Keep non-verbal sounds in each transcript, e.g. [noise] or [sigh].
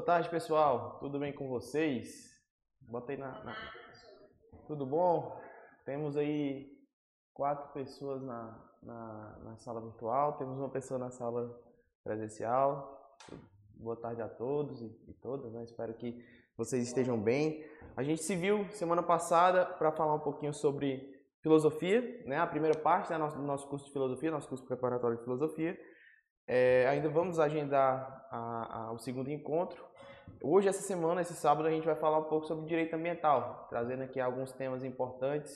Boa tarde, pessoal. Tudo bem com vocês? Bota aí na, na... Tudo bom? Temos aí quatro pessoas na, na, na, sala virtual, temos uma pessoa na sala presencial. Boa tarde a todos e, e todas, né? Espero que vocês estejam bem. A gente se viu semana passada para falar um pouquinho sobre filosofia, né? A primeira parte né, do nosso curso de filosofia, nosso curso preparatório de filosofia. É, ainda vamos agendar a, a, o segundo encontro. Hoje, essa semana, esse sábado, a gente vai falar um pouco sobre direito ambiental, trazendo aqui alguns temas importantes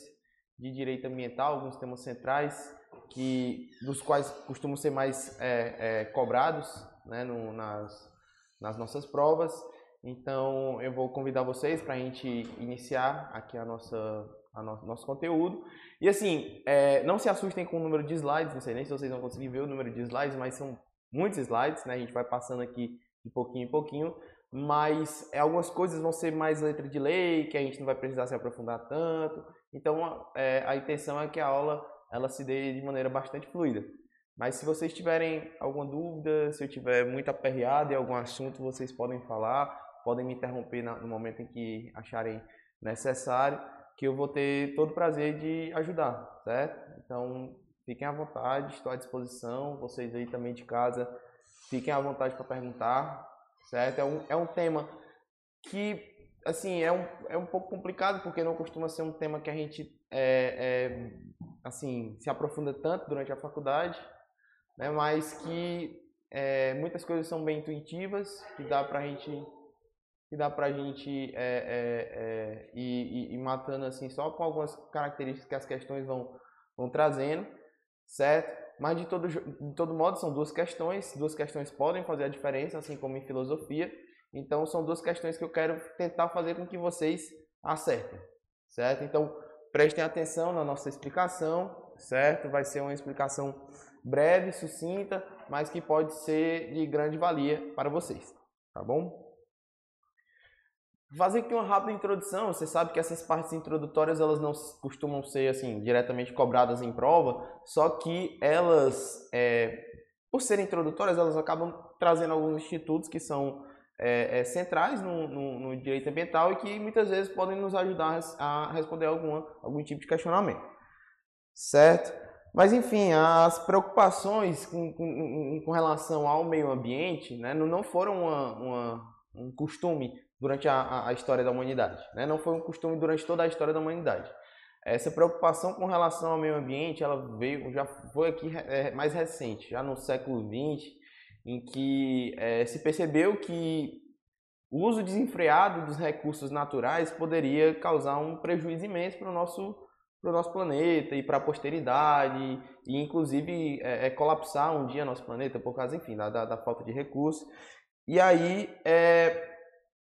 de direito ambiental, alguns temas centrais, que dos quais costumam ser mais é, é, cobrados né, no, nas, nas nossas provas. Então, eu vou convidar vocês para a gente iniciar aqui a nossa, a no, nosso conteúdo. E assim, é, não se assustem com o número de slides, não sei nem se vocês vão conseguir ver o número de slides, mas são muitos slides, né? A gente vai passando aqui de pouquinho em pouquinho, mas é, algumas coisas vão ser mais letra de lei, que a gente não vai precisar se aprofundar tanto. Então, é, a intenção é que a aula ela se dê de maneira bastante fluida. Mas se vocês tiverem alguma dúvida, se eu tiver muito aperreado em algum assunto, vocês podem falar, podem me interromper no momento em que acharem necessário que eu vou ter todo o prazer de ajudar, certo? Então, fiquem à vontade, estou à disposição. Vocês aí também de casa, fiquem à vontade para perguntar, certo? É um, é um tema que, assim, é um, é um pouco complicado, porque não costuma ser um tema que a gente, é, é, assim, se aprofunda tanto durante a faculdade, né? Mas que é, muitas coisas são bem intuitivas, que dá para a gente que dá pra gente é, é, é, ir, ir, matando assim só com algumas características que as questões vão, vão trazendo, certo? Mas de todo, de todo modo são duas questões, duas questões podem fazer a diferença, assim como em filosofia. Então são duas questões que eu quero tentar fazer com que vocês acertem, certo? Então prestem atenção na nossa explicação, certo? Vai ser uma explicação breve, sucinta, mas que pode ser de grande valia para vocês, tá bom? Fazer aqui uma rápida introdução. Você sabe que essas partes introdutórias elas não costumam ser assim diretamente cobradas em prova, só que elas, é, por serem introdutórias, elas acabam trazendo alguns institutos que são é, é, centrais no, no, no, direito ambiental e que muitas vezes podem nos ajudar a responder alguma, algum tipo de questionamento, certo? Mas enfim, as preocupações com, com, com relação ao meio ambiente né, não foram uma, uma um costume durante a, a história da humanidade. Né? Não foi um costume durante toda a história da humanidade. Essa preocupação com relação ao meio ambiente, ela veio, já foi aqui é, mais recente, já no século XX, em que é, se percebeu que o uso desenfreado dos recursos naturais poderia causar um prejuízo imenso para o nosso, para o nosso planeta e para a posteridade, e inclusive é, é, colapsar um dia nosso planeta por causa, enfim, da, da, da falta de recursos. E aí, é,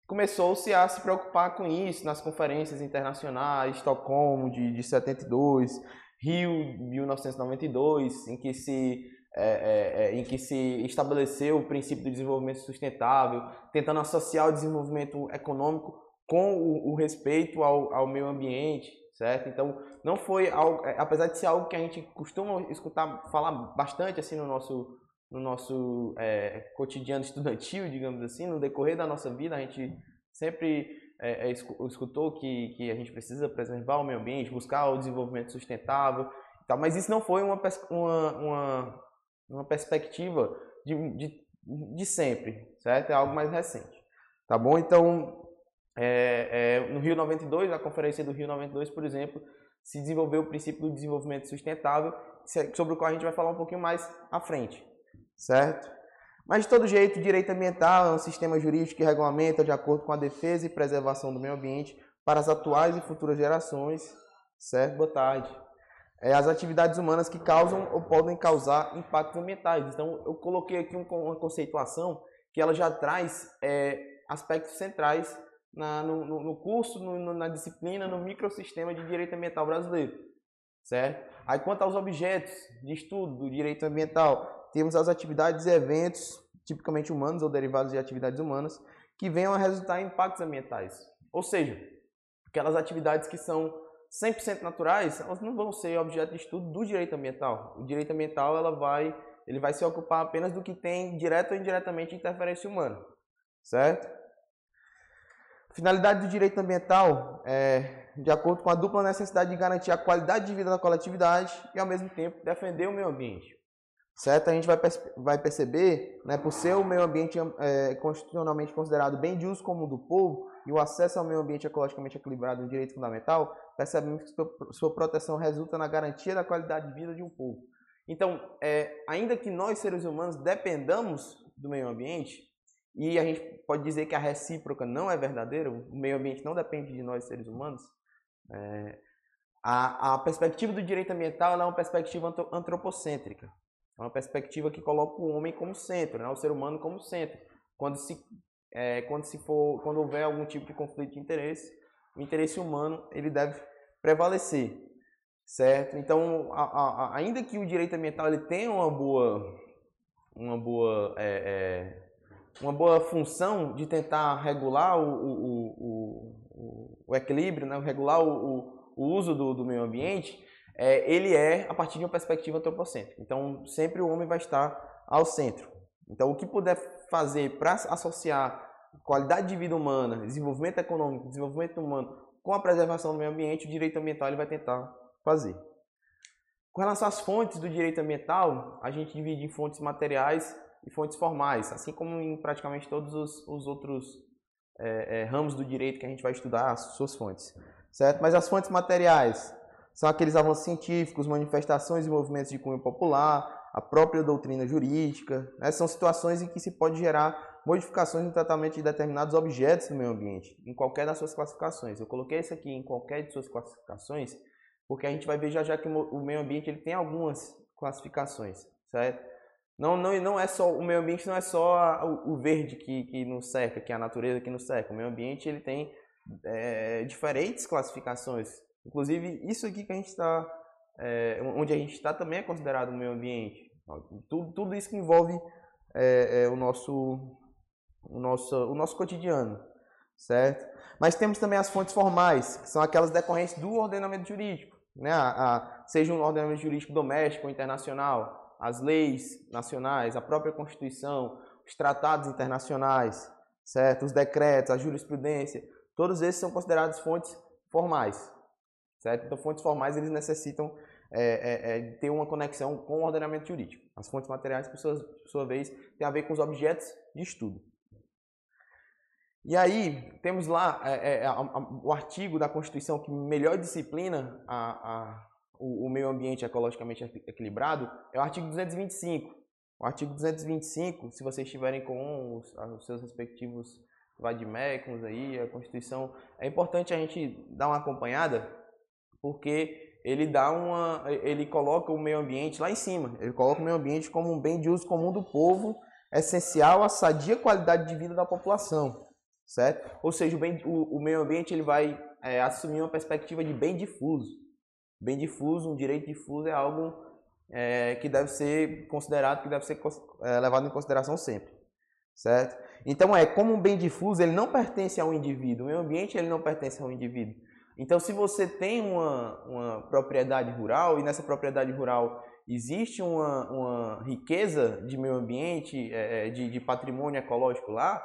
começou-se a se preocupar com isso nas conferências internacionais, Estocolmo de, de 72, Rio 1992, em que se é, é, é, em que se estabeleceu o princípio do desenvolvimento sustentável, tentando associar o desenvolvimento econômico com o, o respeito ao, ao, meio ambiente, certo? Então, não foi algo, é, apesar de ser algo que a gente costuma escutar falar bastante assim no nosso no nosso é, cotidiano [laughs] estudantil, digamos assim, no decorrer da nossa vida, a gente sempre é, é, escutou que, que a gente precisa preservar o meio ambiente, buscar o desenvolvimento sustentável, tal, mas isso não foi uma, uma, uma, uma perspectiva de, de, de, sempre, certo? É algo mais recente, tá bom? Então, é, é, no Rio 92, a conferência do Rio 92, por exemplo, se desenvolveu o princípio do desenvolvimento sustentável, sobre o qual a gente vai falar um pouquinho mais à frente, certo? Mas de todo jeito, direito ambiental é um sistema jurídico que regulamenta de acordo com a defesa e preservação do meio ambiente para as atuais e futuras gerações, certo? Boa tarde. É, as atividades humanas que causam ou podem causar impactos ambientais. Então, eu coloquei aqui um, uma conceituação que ela já traz é, aspectos centrais na, no, no, curso, no, na disciplina, no microsistema de direito ambiental brasileiro, certo? Aí, quanto aos objetos de estudo do direito ambiental, temos as atividades e eventos, tipicamente humanos ou derivados de atividades humanas, que venham a resultar em impactos ambientais. Ou seja, aquelas atividades que são 100% naturais, elas não vão ser objeto de estudo do direito ambiental. O direito ambiental ela vai, ele vai se ocupar apenas do que tem direto ou indiretamente interferência humana, certo? Finalidade do direito ambiental é de acordo com a dupla necessidade de garantir a qualidade de vida da coletividade e, ao mesmo tempo, defender o meio ambiente. Certo? A gente vai, vai perceber, né, por ser o meio ambiente é, constitucionalmente considerado bem de uso comum do povo e o acesso ao meio ambiente ecologicamente equilibrado um direito fundamental, percebemos que sua proteção resulta na garantia da qualidade de vida de um povo. Então, é, ainda que nós, seres humanos, dependamos do meio ambiente, e a gente pode dizer que a recíproca não é verdadeira, o meio ambiente não depende de nós, seres humanos, é, a, a, perspectiva do direito ambiental é uma perspectiva antropocêntrica. Uma perspectiva que coloca o homem como centro, né? o ser humano como centro. Quando se, é, quando se for, quando houver algum tipo de conflito de interesse, o interesse humano ele deve prevalecer, certo? Então, a, a, ainda que o direito ambiental ele tenha uma boa, uma boa, é, é, uma boa função de tentar regular o, o, o, o equilíbrio, né? regular o, o uso do, do meio ambiente, é, ele é a partir de uma perspectiva antropocêntrica. Então, sempre o homem vai estar ao centro. Então, o que puder fazer para associar qualidade de vida humana, desenvolvimento econômico, desenvolvimento humano com a preservação do meio ambiente, o direito ambiental ele vai tentar fazer. Com relação às fontes do direito ambiental, a gente divide em fontes materiais e fontes formais, assim como em praticamente todos os, os outros é, é, ramos do direito que a gente vai estudar, as suas fontes. Certo? Mas as fontes materiais são aqueles avanços científicos, manifestações e movimentos de cunho popular, a própria doutrina jurídica. Né? São situações em que se pode gerar modificações no tratamento de determinados objetos do meio ambiente, em qualquer das suas classificações. Eu coloquei isso aqui em qualquer de suas classificações, porque a gente vai ver já já que o meio ambiente ele tem algumas classificações, certo? Não, não, não é só o meio ambiente não é só a, o, o, verde que, que nos cerca, que é a natureza que nos cerca. O meio ambiente ele tem é, diferentes classificações. Inclusive isso aqui que a gente está, é, onde a gente está também é considerado meio ambiente. Tudo, tudo isso que envolve é, é, o nosso o nosso, o nosso cotidiano, certo? Mas temos também as fontes formais, que são aquelas decorrentes do ordenamento jurídico, né? A, a, seja um ordenamento jurídico doméstico ou internacional, as leis nacionais, a própria Constituição, os tratados internacionais, certo? Os decretos, a jurisprudência, todos esses são considerados fontes formais, certo? Então, fontes formais eles necessitam é, é, é, ter uma conexão com o ordenamento jurídico. As fontes materiais, por sua, por sua vez, têm a ver com os objetos de estudo. E aí, temos lá é, é, a, a, o artigo da Constituição que melhor disciplina a, o, o, meio ambiente ecologicamente equilibrado, é o artigo 225. O artigo 225, se vocês estiverem com os, os seus respectivos vademecums aí, a Constituição, é importante a gente dar uma acompanhada, porque ele dá uma, ele coloca o meio ambiente lá em cima. Ele coloca o meio ambiente como um bem de uso comum do povo, essencial à sadia qualidade de vida da população certo? Ou seja, o, bem, o, o meio ambiente ele vai é, assumir uma perspectiva de bem difuso. Bem difuso, um direito difuso é algo é, que deve ser considerado, que deve ser é, levado em consideração sempre, certo? Então é como um bem difuso, ele não pertence a um indivíduo. O meio ambiente ele não pertence a um indivíduo. Então, se você tem uma, uma propriedade rural e nessa propriedade rural existe uma, uma riqueza de meio ambiente, é, é de, de patrimônio ecológico lá,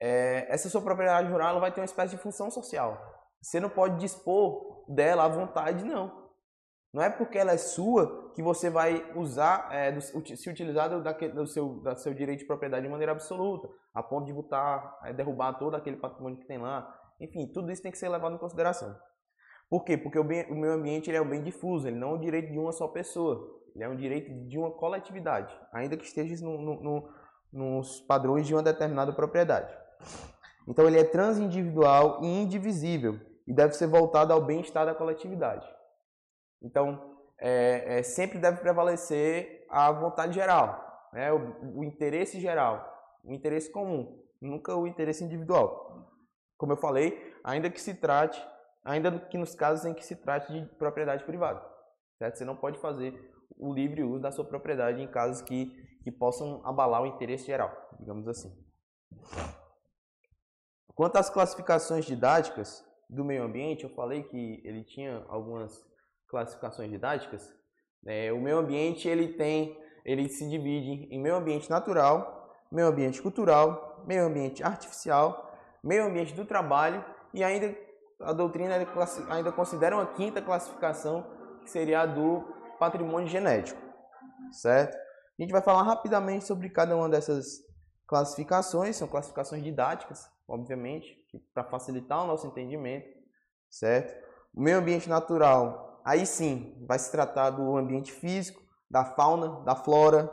é, essa sua propriedade rural vai ter uma espécie de função social. Você não pode dispor dela à vontade, não. Não é porque ela é sua que você vai usar, é, do, se utilizar do, do, seu, do seu direito de propriedade de maneira absoluta, a ponto de botar, é, derrubar todo aquele patrimônio que tem lá. Enfim, tudo isso tem que ser levado em consideração. Por quê? Porque o, bem, o meio ambiente ele é um bem difuso, ele não é o direito de uma só pessoa, ele é um direito de uma coletividade, ainda que esteja no, no, no, nos padrões de uma determinada propriedade. Então ele é transindividual e indivisível e deve ser voltado ao bem-estar da coletividade. Então é, é, sempre deve prevalecer a vontade geral, né? o, o interesse geral, o interesse comum, nunca o interesse individual. Como eu falei, ainda que se trate, ainda que nos casos em que se trate de propriedade privada, certo? Você não pode fazer o livre uso da sua propriedade em casos que, que possam abalar o interesse geral, digamos assim. Quanto às classificações didáticas do meio ambiente, eu falei que ele tinha algumas classificações didáticas. É, o meio ambiente ele tem, ele se divide em meio ambiente natural, meio ambiente cultural, meio ambiente artificial, meio ambiente do trabalho e ainda a doutrina ainda considera uma quinta classificação, que seria a do patrimônio genético, certo? A gente vai falar rapidamente sobre cada uma dessas classificações, são classificações didáticas, obviamente, para facilitar o nosso entendimento, certo? O meio ambiente natural, aí sim, vai se tratar do ambiente físico, da fauna, da flora,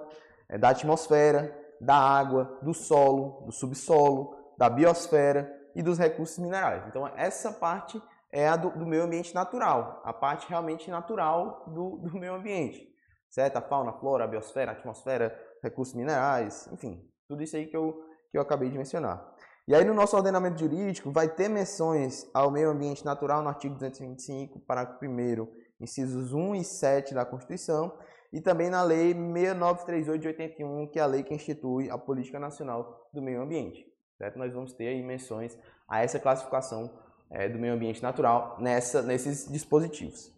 é, da atmosfera, da água, do solo, do subsolo, da biosfera e dos recursos minerais. Então, essa parte é a do, do meio ambiente natural, a parte realmente natural do, do meio ambiente, certo? A fauna, a flora, a biosfera, a atmosfera, recursos minerais, enfim, tudo isso aí que eu, que eu acabei de mencionar. E aí, no nosso ordenamento jurídico, vai ter menções ao meio ambiente natural no artigo 225, parágrafo 1, incisos 1 e 7 da Constituição, e também na Lei 6938 de 81, que é a lei que institui a Política Nacional do Meio Ambiente. Certo? Nós vamos ter aí menções a essa classificação é, do meio ambiente natural nessa, nesses dispositivos.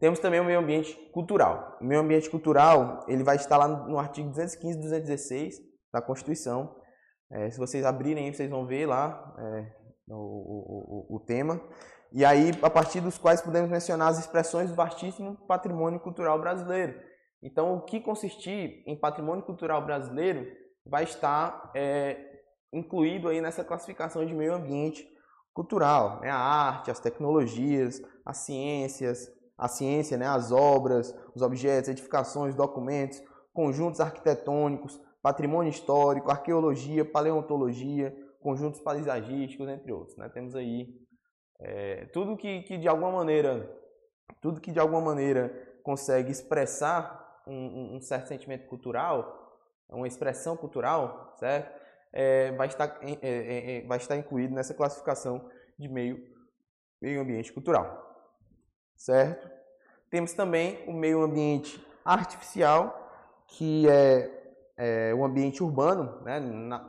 Temos também o meio ambiente cultural. O meio ambiente cultural ele vai estar lá no artigo 215 e 216 da Constituição. É, se vocês abrirem, vocês vão ver lá é, o, o, o, tema. E aí, a partir dos quais podemos mencionar as expressões do vastíssimo patrimônio cultural brasileiro. Então, o que consistir em patrimônio cultural brasileiro vai estar é, incluído aí nessa classificação de meio ambiente cultural, né? a arte, as tecnologias, as ciências, a ciência, né? as obras, os objetos, edificações, documentos, conjuntos arquitetônicos, patrimônio histórico, arqueologia, paleontologia, conjuntos paisagísticos, entre outros. Né? Temos aí é, tudo que, que de alguma maneira, tudo que de alguma maneira consegue expressar um, um certo sentimento cultural, uma expressão cultural, certo? É, vai, estar, é, é, é, vai estar incluído nessa classificação de meio, meio ambiente cultural. Certo? Temos também o meio ambiente artificial, que é, é o ambiente urbano. Né? Na?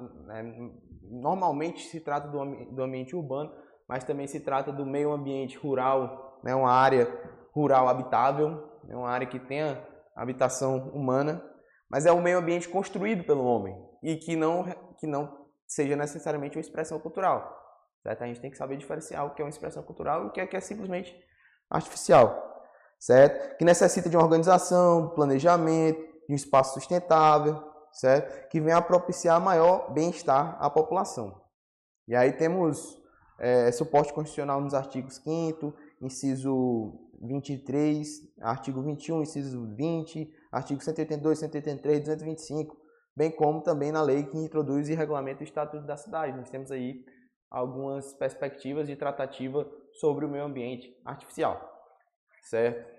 Normalmente se trata do, do ambiente urbano, mas também se trata do meio ambiente rural, né? uma área rural habitável, né? uma área que tenha habitação humana, mas é o meio ambiente construído pelo homem e que não que não seja necessariamente uma expressão cultural. Certo? A gente tem que saber diferenciar o que é uma expressão cultural e o que é, que é simplesmente artificial. Certo? Que necessita de uma organização, planejamento, de um espaço sustentável, certo? Que venha a propiciar maior bem-estar à população. E aí temos é, suporte constitucional nos artigos 5 inciso 23, artigo 21, inciso 20, artigo 182, 183, 225, bem como também na lei que introduz e regulamenta o Estatuto da Cidade. Nós temos aí algumas perspectivas de tratativa sobre o meio ambiente artificial, certo?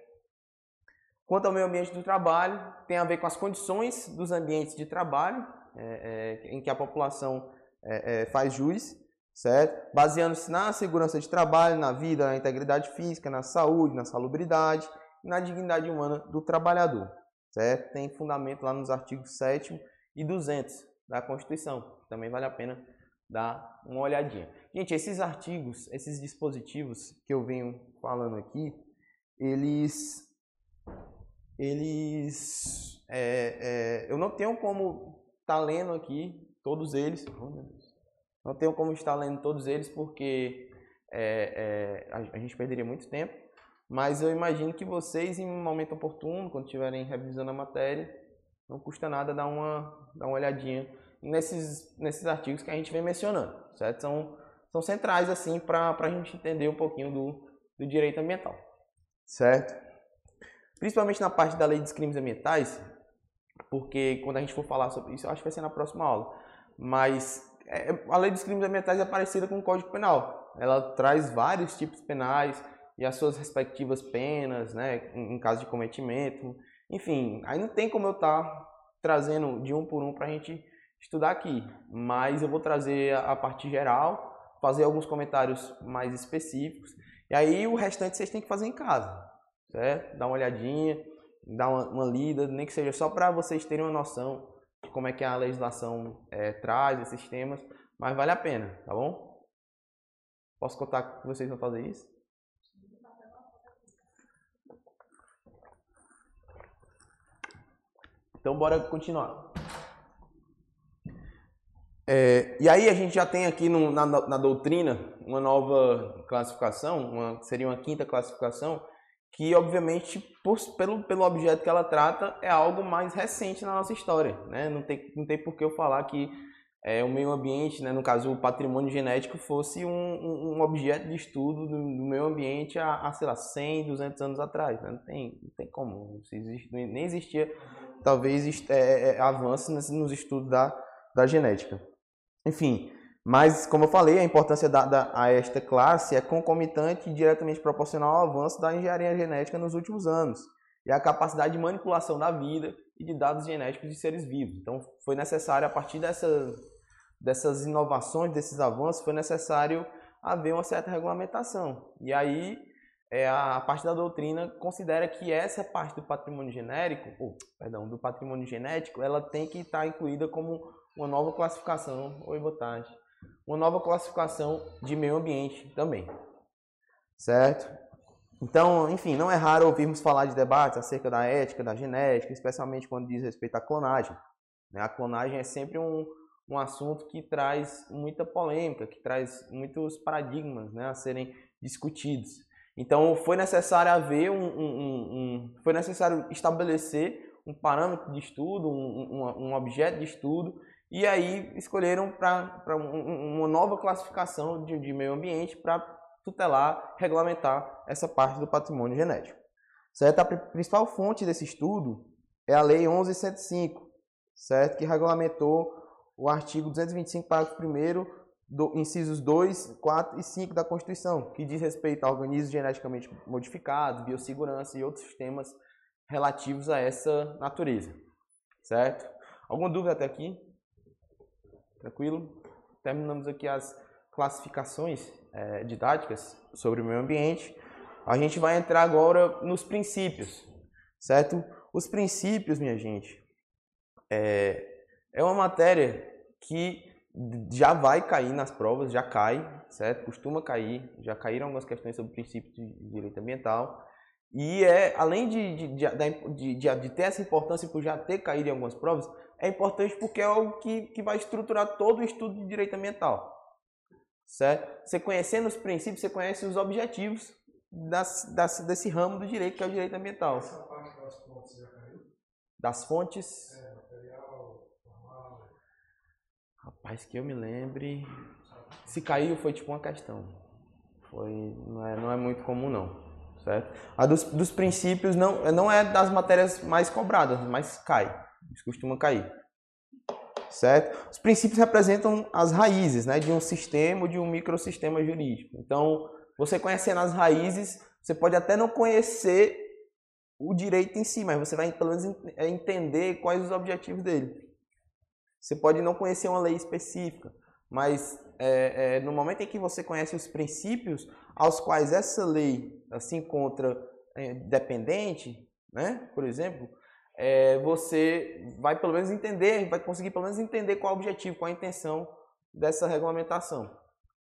Quanto ao meio ambiente do trabalho, tem a ver com as condições dos ambientes de trabalho é, é, em que a população é, é faz jus, certo? Baseando-se na segurança de trabalho, na vida, na integridade física, na saúde, na salubridade e na dignidade humana do trabalhador, certo? Tem fundamento lá nos artigos 7 e 200 da Constituição. Também vale a pena dar uma olhadinha. Gente, esses artigos, esses dispositivos que eu venho falando aqui, eles, eles, é, é, eu não tenho como estar tá lendo aqui todos eles. Oh, não tenho como estar lendo todos eles porque é, é, a, a gente perderia muito tempo. Mas eu imagino que vocês, em um momento oportuno, quando estiverem revisando a matéria, não custa nada dar uma, dar uma olhadinha nesses, nesses artigos que a gente vem mencionando, certo? São, são centrais, assim, para a gente entender um pouquinho do, do direito ambiental, certo? Principalmente na parte da lei dos crimes ambientais, porque quando a gente for falar sobre isso, eu acho que vai ser na próxima aula, mas é, a lei dos crimes ambientais é parecida com o Código Penal. Ela traz vários tipos penais e as suas respectivas penas, né, em, em caso de cometimento, enfim, aí não tem como eu estar tá trazendo de um por um para a gente estudar aqui, mas eu vou trazer a parte geral, fazer alguns comentários mais específicos, e aí o restante vocês têm que fazer em casa, certo? Dar uma olhadinha, dar uma, uma lida, nem que seja só para vocês terem uma noção de como é que a legislação é, traz esses temas, mas vale a pena, tá bom? Posso contar que vocês vão fazer isso? Então, bora continuar. É, e aí a gente já tem aqui no, na, na, doutrina uma nova classificação, uma, seria uma quinta classificação, que obviamente por, pelo, pelo objeto que ela trata é algo mais recente na nossa história. Né? Não, tem, não tem por que eu falar que é, o meio ambiente, né, no caso o patrimônio genético, fosse um, um, objeto de estudo do, do meio ambiente há, há, sei lá, 100, 200 anos atrás. Né? Não, tem, não tem como, existe, nem existia talvez é, é, avanços nos estudos da, da genética. Enfim, mas como eu falei, a importância dada a esta classe é concomitante e diretamente proporcional ao avanço da engenharia genética nos últimos anos e a capacidade de manipulação da vida e de dados genéticos de seres vivos. Então, foi necessário, a partir dessas, dessas inovações, desses avanços, foi necessário haver uma certa regulamentação. E aí, é, a parte da doutrina considera que essa parte do patrimônio genérico, ou, perdão, do patrimônio genético, ela tem que estar incluída como uma nova classificação, oi, boa tarde, uma nova classificação de meio ambiente também, certo? Então, enfim, não é raro ouvirmos falar de debates acerca da ética, da genética, especialmente quando diz respeito à clonagem. Né? A clonagem é sempre um, um assunto que traz muita polêmica, que traz muitos paradigmas né, a serem discutidos. Então, foi necessário haver um, um, um foi necessário estabelecer um parâmetro de estudo, um, objeto de estudo, e aí escolheram para uma nova classificação de, de meio ambiente para tutelar, regulamentar essa parte do patrimônio genético. Certo? A principal fonte desse estudo é a Lei 1105, certo? que regulamentou o artigo 225, parágrafo 1 do, incisos 2, 4 e 5 da Constituição, que diz respeito a organismos geneticamente modificados, biossegurança e outros temas relativos a essa natureza. Certo? Alguma dúvida até aqui? Tranquilo? Terminamos aqui as classificações é, didáticas sobre o meio ambiente, a gente vai entrar agora nos princípios, certo? Os princípios, minha gente, é, é uma matéria que já vai cair nas provas, já cai, certo? Costuma cair, já caíram algumas questões sobre princípios de direito ambiental. E é, além de, de, de, de, ter essa importância por já ter caído em algumas provas, é importante porque é algo que, que vai estruturar todo o estudo de direito ambiental certo? Você conhecendo os princípios, você conhece os objetivos das, das, desse ramo do direito, que é o direito ambiental. Essa parte das fontes já caiu? Das fontes? É, material, formal. Rapaz, que eu me lembre. Se caiu, foi tipo uma questão. Foi, não, é, não é muito comum, não. Certo? A dos, dos princípios não, não é das matérias mais cobradas, mas cai. Isso costuma cair certo? Os princípios representam as raízes né, de um sistema ou de um microsistema jurídico. Então, você conhecendo as raízes, você pode até não conhecer o direito em si, mas você vai pelo menos é, entender quais os objetivos dele. Você pode não conhecer uma lei específica, mas é, é, no momento em que você conhece os princípios aos quais essa lei se encontra é, dependente, né, por exemplo, é, você vai pelo menos entender, vai conseguir pelo menos entender qual é o objetivo, qual é a intenção dessa regulamentação.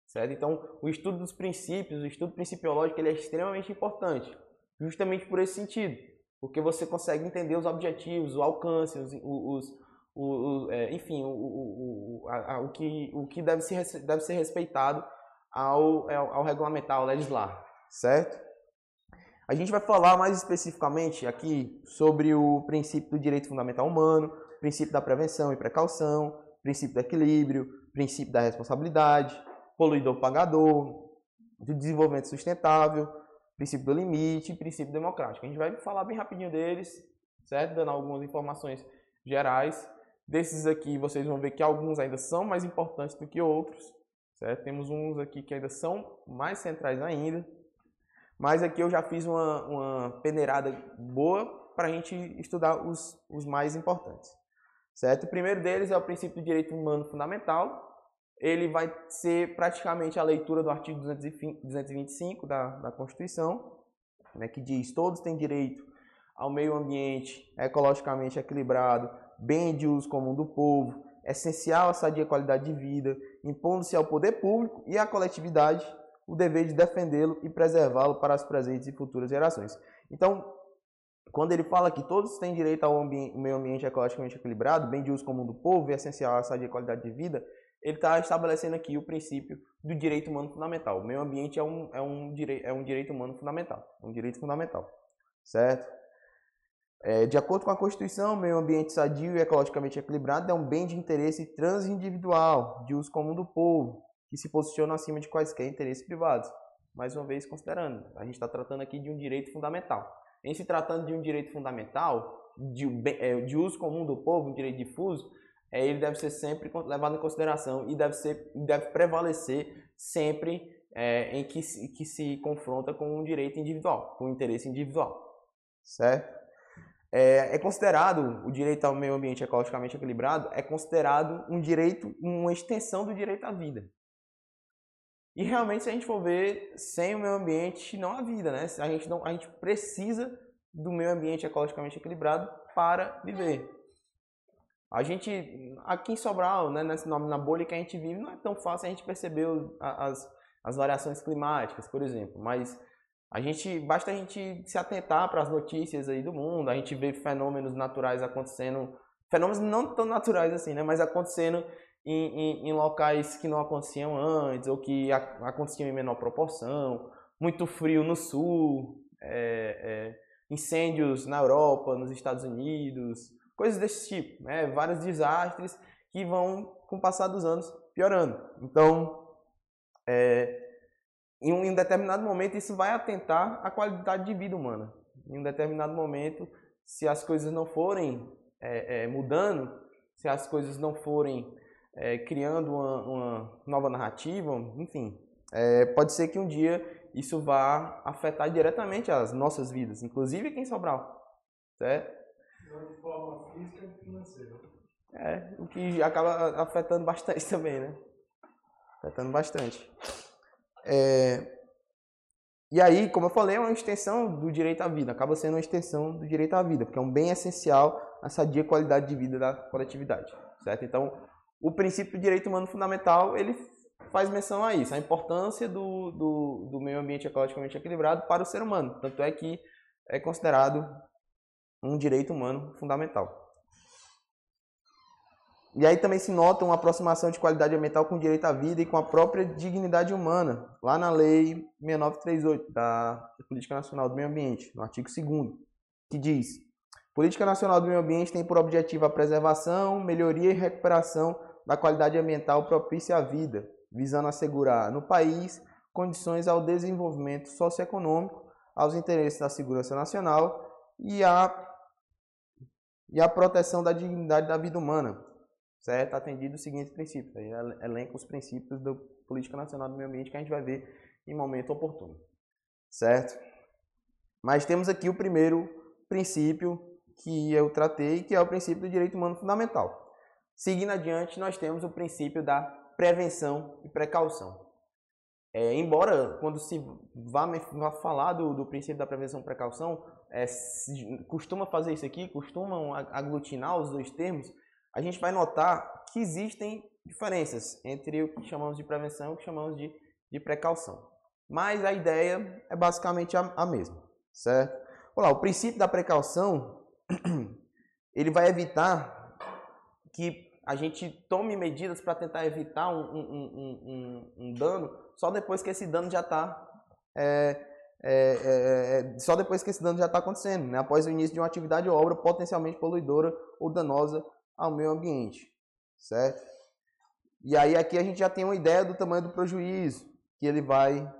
Certo? Então, o estudo dos princípios, o estudo principiológico, ele é extremamente importante, justamente por esse sentido, porque você consegue entender os objetivos, o alcance, os, os, os, é, enfim, o, o, a, a, o, que, o que deve ser, deve ser respeitado ao, ao, ao regulamentar, ao legislar, certo? A gente vai falar mais especificamente aqui sobre o princípio do direito fundamental humano, princípio da prevenção e precaução, princípio do equilíbrio, princípio da responsabilidade, poluidor-pagador, do desenvolvimento sustentável, princípio do limite e princípio democrático. A gente vai falar bem rapidinho deles, certo? Dando algumas informações gerais. Desses aqui, vocês vão ver que alguns ainda são mais importantes do que outros, certo? Temos uns aqui que ainda são mais centrais ainda. Mas aqui eu já fiz uma, uma peneirada boa para a gente estudar os, os mais importantes. Certo? O primeiro deles é o princípio do direito humano fundamental. Ele vai ser praticamente a leitura do artigo 225 da, da Constituição, né, que diz todos têm direito ao meio ambiente ecologicamente equilibrado, bem de uso comum do povo, essencial à sadia qualidade de vida, impondo-se ao poder público e à coletividade o dever de defendê-lo e preservá-lo para as presentes e futuras gerações. Então, quando ele fala que todos têm direito ao ambiente, meio ambiente ecologicamente equilibrado, bem de uso comum do povo e essencial à saúde e qualidade de vida, ele está estabelecendo aqui o princípio do direito humano fundamental. O meio ambiente é um, é um, direi é um direito humano fundamental, um direito fundamental, certo? É, de acordo com a Constituição, meio ambiente sadio e ecologicamente equilibrado é um bem de interesse transindividual, de uso comum do povo, que se posiciona acima de quaisquer interesses privados. Mais uma vez, considerando, a gente está tratando aqui de um direito fundamental. Em se tratando de um direito fundamental, de, é, de uso comum do povo, um direito difuso, é, ele deve ser sempre levado em consideração e deve, ser, deve prevalecer sempre é, em que, que se confronta com um direito individual, com um interesse individual. Certo? É, é, considerado o direito ao meio ambiente ecologicamente equilibrado é considerado um direito, uma extensão do direito à vida. E realmente, se a gente for ver, sem o meio ambiente não há vida, né? A gente não, a gente precisa do meio ambiente ecologicamente equilibrado para viver. A gente, aqui em Sobral, né, nome na bolha que a gente vive, não é tão fácil a gente perceber as, as variações climáticas, por exemplo, mas a gente basta a gente se atentar para as notícias aí do mundo, a gente vê fenômenos naturais acontecendo, fenômenos não tão naturais assim, né, mas acontecendo em, em, em locais que não aconteciam antes ou que a, aconteciam em menor proporção, muito frio no sul, é, é, incêndios na Europa, nos Estados Unidos, coisas desse tipo, né, vários desastres que vão com o passar dos anos piorando. Então, é, em um, determinado momento isso vai atentar à qualidade de vida humana. Em um determinado momento, se as coisas não forem é, é, mudando, se as coisas não forem é, criando uma, uma, nova narrativa, enfim, é, pode ser que um dia isso vá afetar diretamente as nossas vidas, inclusive aqui em Sobral, certo? De forma física e financeira. É, o que acaba afetando bastante [laughs] também, né? Afetando bastante. É, e aí, como eu falei, é uma extensão do direito à vida, acaba sendo uma extensão do direito à vida, porque é um bem essencial à sadia qualidade de vida da coletividade, certo? Então, o princípio do direito humano fundamental, ele faz menção a isso, a importância do, do, do meio ambiente ecologicamente equilibrado para o ser humano, tanto é que é considerado um direito humano fundamental. E aí também se nota uma aproximação de qualidade ambiental com o direito à vida e com a própria dignidade humana, lá na Lei 6938 da Política Nacional do Meio Ambiente, no artigo 2 que diz: Política Nacional do Meio Ambiente tem por objetivo a preservação, melhoria e recuperação da qualidade ambiental propícia à vida, visando assegurar no país condições ao desenvolvimento socioeconômico, aos interesses da segurança nacional e à, e à proteção da dignidade da vida humana, certo? Atendido os seguintes princípios. Aí elenca os princípios da Política Nacional do Meio Ambiente que a gente vai ver em momento oportuno, certo? Mas temos aqui o primeiro princípio que eu tratei, que é o princípio do direito humano fundamental. Seguindo adiante, nós temos o princípio da prevenção e precaução. É, embora, quando se vá, vá falar do, do, princípio da prevenção e precaução, é, se, costuma fazer isso aqui, costumam aglutinar os dois termos, a gente vai notar que existem diferenças entre o que chamamos de prevenção e o que chamamos de, de precaução. Mas a ideia é basicamente a, a mesma, certo? Olá, o princípio da precaução, [clears throat] ele vai evitar que a gente tome medidas para tentar evitar um, um, um, um, dano só depois que esse dano já está é, é, é, é, só depois que esse dano já está acontecendo, né? após o início de uma atividade ou obra potencialmente poluidora ou danosa ao meio ambiente, certo? E aí aqui a gente já tem uma ideia do tamanho do prejuízo que ele vai,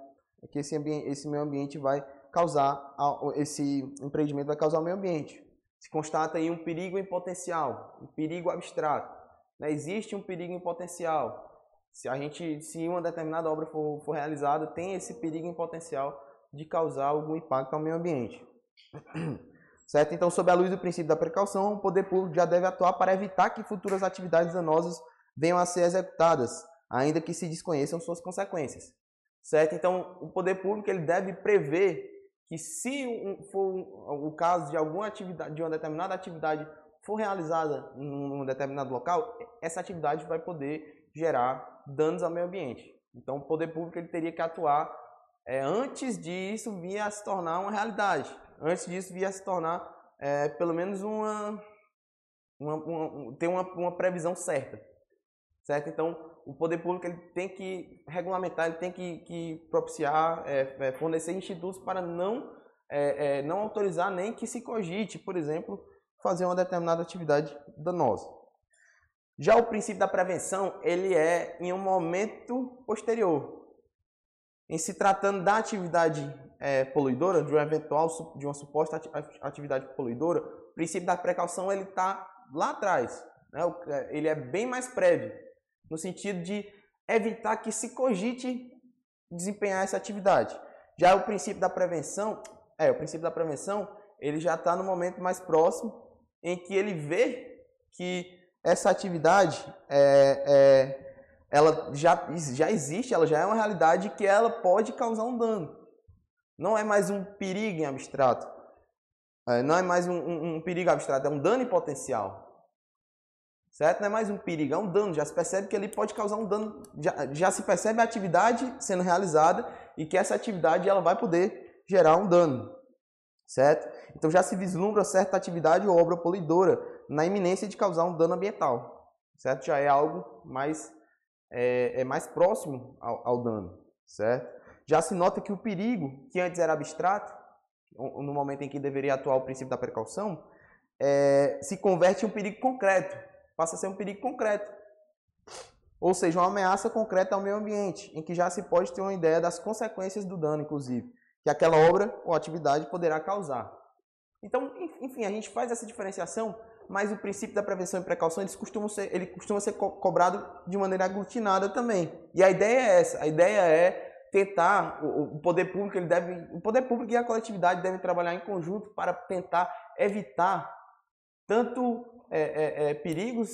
que esse, ambiente, esse meio ambiente vai causar, esse empreendimento vai causar ao meio ambiente. Se constata aí um perigo em potencial, um perigo abstrato. Né? Existe um perigo em potencial. Se a gente, se uma determinada obra for, for realizada, tem esse perigo em potencial de causar algum impacto ao meio ambiente. Certo? Então, sob a luz do princípio da precaução, o poder público já deve atuar para evitar que futuras atividades danosas venham a ser executadas, ainda que se desconheçam suas consequências. Certo? Então, o poder público ele deve prever que se for o caso de alguma atividade, de uma determinada atividade for realizada em um determinado local, essa atividade vai poder gerar danos ao meio ambiente. Então, o poder público ele teria que atuar é, antes disso vir a se tornar uma realidade antes disso via se tornar é, pelo menos uma, uma, uma ter uma, uma, previsão certa, certo? Então o poder público ele tem que regulamentar, ele tem que, que propiciar, é, é, fornecer institutos para não, é, é, não autorizar nem que se cogite, por exemplo, fazer uma determinada atividade danosa. Já o princípio da prevenção, ele é em um momento posterior. Em se tratando da atividade é, poluidora, de uma eventual, de uma suposta atividade poluidora, o princípio da precaução ele está lá atrás. Né? É, ele é bem mais prévio, no sentido de evitar que se cogite desempenhar essa atividade. Já o princípio da prevenção, é, o princípio da prevenção, ele já está no momento mais próximo em que ele vê que essa atividade é, é, ela já, já existe, ela já é uma realidade que ela pode causar um dano. Não é mais um perigo em abstrato. É, não é mais um, um, um perigo abstrato, é um dano em potencial. Certo? Não é mais um perigo, é um dano. Já se percebe que ele pode causar um dano. Já, já se percebe a atividade sendo realizada e que essa atividade ela vai poder gerar um dano. Certo? Então já se vislumbra certa atividade ou obra poluidora na iminência de causar um dano ambiental. Certo? Já é algo mais, é, é mais próximo ao, ao dano. Certo? Já se nota que o perigo, que antes era abstrato, no momento em que deveria atuar o princípio da precaução, é, se converte em um perigo concreto passa a ser um perigo concreto. Ou seja, uma ameaça concreta ao meio ambiente, em que já se pode ter uma ideia das consequências do dano, inclusive, que aquela obra ou atividade poderá causar. Então, enfim, a gente faz essa diferenciação, mas o princípio da prevenção e precaução eles costumam ser, ele costuma ser co cobrado de maneira aglutinada também. E a ideia é essa, a ideia é tentar, o, poder público ele deve, o poder público e a coletividade devem trabalhar em conjunto para tentar evitar tanto é, é, é, perigos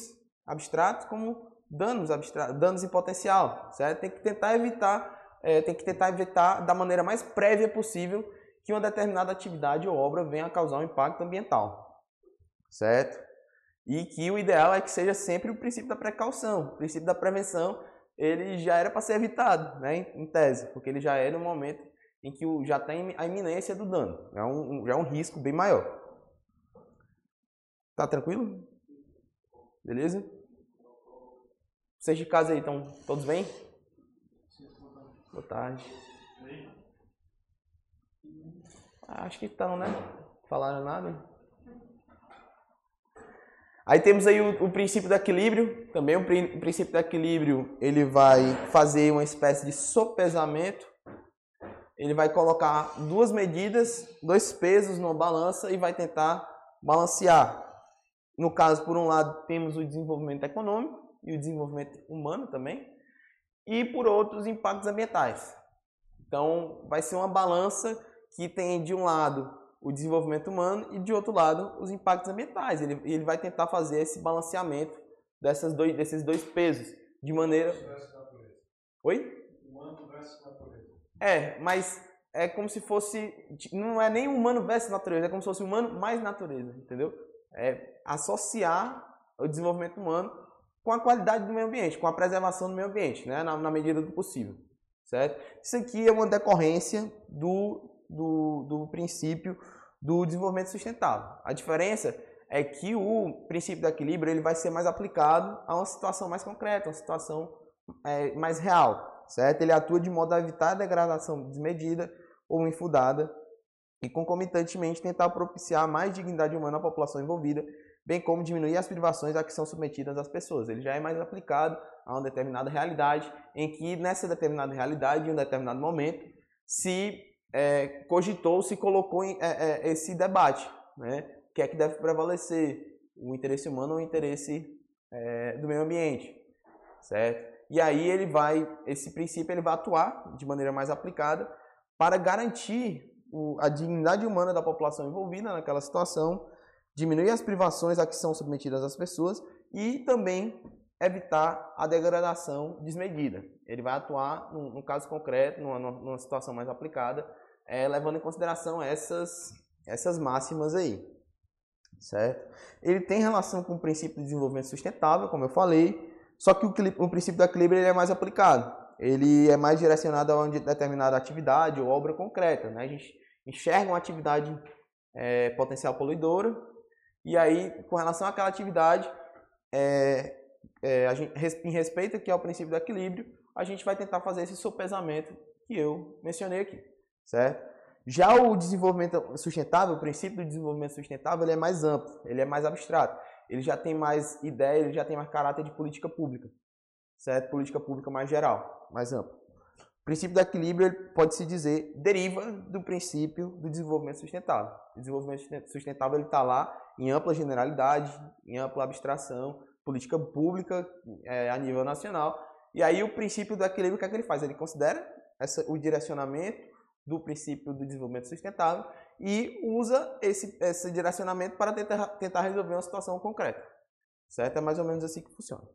abstratos como danos abstratos, danos em potencial, certo? Tem que tentar evitar, é, tem que tentar evitar da maneira mais prévia possível que uma determinada atividade ou obra venha a causar um impacto ambiental, certo? E que o ideal é que seja sempre o princípio da precaução, o princípio da prevenção, ele já era para ser evitado, né, em tese, porque ele já é no momento em que já tem a iminência do dano, é um, já é um risco bem maior. Tá tranquilo? Beleza? Vocês de casa aí estão todos bem? Boa tarde. Acho que estão, né? Falaram nada? Aí temos aí o, o, princípio do equilíbrio. Também o, o princípio do equilíbrio, ele vai fazer uma espécie de sopesamento. Ele vai colocar duas medidas, dois pesos numa balança e vai tentar balancear. No caso, por um lado, temos o desenvolvimento econômico e o desenvolvimento humano também, e por outro, os impactos ambientais. Então, vai ser uma balança que tem de um lado o desenvolvimento humano e de outro lado os impactos ambientais. Ele, ele vai tentar fazer esse balanceamento dessas dois, desses dois pesos de maneira. Oi? Humano versus natureza. É, mas é como se fosse. Não é nem humano versus natureza, é como se fosse humano mais natureza, entendeu? É, associar o desenvolvimento humano com a qualidade do meio ambiente, com a preservação do meio ambiente, né, na, na medida do possível. Certo? Isso aqui é uma decorrência do, do, do princípio do desenvolvimento sustentável. A diferença é que o princípio do equilíbrio ele vai ser mais aplicado a uma situação mais concreta, uma situação é, mais real, certo? Ele atua de modo a evitar a degradação desmedida ou infundada e concomitantemente tentar propiciar mais dignidade humana à população envolvida, bem como diminuir as privações a que são submetidas as pessoas. Ele já é mais aplicado a uma determinada realidade, em que nessa determinada realidade, em um determinado momento, se é, cogitou, se colocou em, é, é, esse debate, né? O que é que deve prevalecer, o interesse humano ou o interesse é, do meio ambiente, certo? E aí ele vai, esse princípio ele vai atuar de maneira mais aplicada para garantir o, a dignidade humana da população envolvida naquela situação, diminuir as privações a que são submetidas as pessoas e também evitar a degradação desmedida. Ele vai atuar, num, num caso concreto, numa, numa, situação mais aplicada, é, levando em consideração essas, essas máximas aí. Certo? Ele tem relação com o princípio de desenvolvimento sustentável, como eu falei, só que o, o princípio do equilíbrio ele é mais aplicado. Ele é mais direcionado a uma determinada atividade ou obra concreta. Né? A gente enxerga uma atividade é, potencial poluidora e aí, com relação àquela atividade, é, é, a gente, em respeito aqui ao princípio do equilíbrio, a gente vai tentar fazer esse sopesamento que eu mencionei aqui, certo? Já o desenvolvimento sustentável, o princípio do desenvolvimento sustentável, ele é mais amplo, ele é mais abstrato, ele já tem mais ideia, ele já tem mais caráter de política pública, certo? Política pública mais geral, mais ampla. O princípio do equilíbrio, pode-se dizer, deriva do princípio do desenvolvimento sustentável. O desenvolvimento sustentável está lá em ampla generalidade, em ampla abstração, política pública é, a nível nacional. E aí o princípio do equilíbrio, o que é que ele faz? Ele considera essa, o direcionamento do princípio do desenvolvimento sustentável e usa esse, esse direcionamento para tentar, tentar resolver uma situação concreta. Certo? É mais ou menos assim que funciona.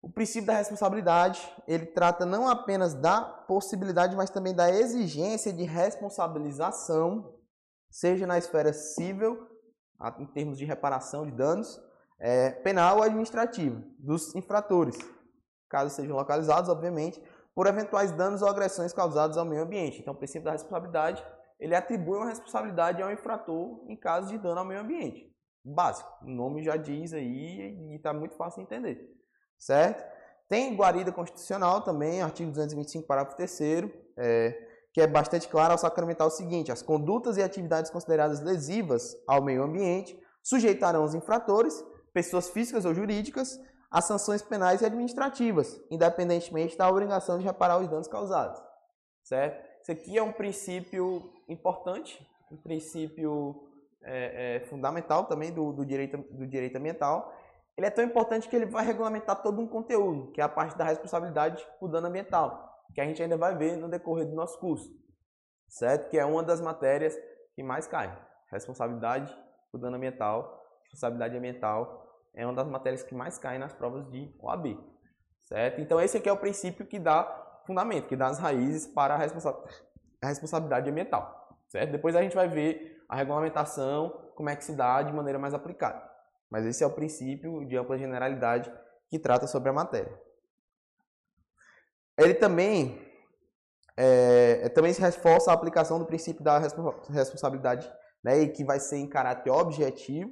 O princípio da responsabilidade, ele trata não apenas da possibilidade, mas também da exigência de responsabilização, seja na esfera civil, em termos de reparação de danos, é, penal ou administrativa, dos infratores, caso sejam localizados, obviamente, por eventuais danos ou agressões causados ao meio ambiente. Então, o princípio da responsabilidade, ele atribui uma responsabilidade ao infrator em caso de dano ao meio ambiente. Básico, o nome já diz aí e está muito fácil de entender, certo? Tem guarida constitucional também, artigo 225, parágrafo 3 é, que é bastante claro ao sacramentar o seguinte, as condutas e atividades consideradas lesivas ao meio ambiente sujeitarão os infratores, pessoas físicas ou jurídicas, as sanções penais e administrativas, independentemente da obrigação de reparar os danos causados. Certo? Isso aqui é um princípio importante, um princípio é, é, fundamental também do, do, direito, do direito ambiental. Ele é tão importante que ele vai regulamentar todo um conteúdo, que é a parte da responsabilidade por dano ambiental, que a gente ainda vai ver no decorrer do nosso curso. Certo? Que é uma das matérias que mais cai. Responsabilidade por dano ambiental, responsabilidade ambiental é uma das matérias que mais caem nas provas de OAB. Certo? Então esse aqui é o princípio que dá fundamento, que dá as raízes para a, responsa a responsabilidade ambiental. Certo? Depois a gente vai ver a regulamentação, como é que se dá de maneira mais aplicada. Mas esse é o princípio de ampla generalidade que trata sobre a matéria. Ele também, é, também se reforça a aplicação do princípio da responsabilidade, né, e que vai ser em caráter objetivo.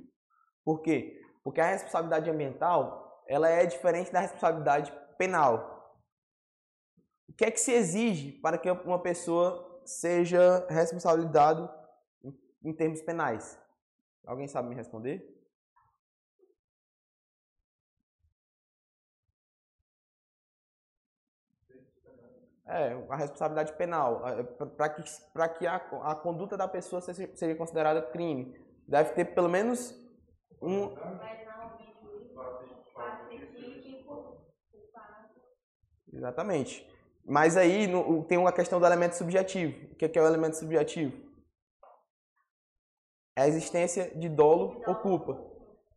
Por quê? Porque a responsabilidade ambiental, ela é diferente da responsabilidade penal. O que é que se exige para que uma pessoa seja responsabilizado em termos penais? Alguém sabe me responder? É, a responsabilidade penal. Para que, pra que a, a conduta da pessoa seja, seja considerada crime, deve ter pelo menos um, Exatamente. Mas aí no, tem uma questão do elemento subjetivo. O que é, que é o elemento subjetivo? É a existência de dolo ou culpa.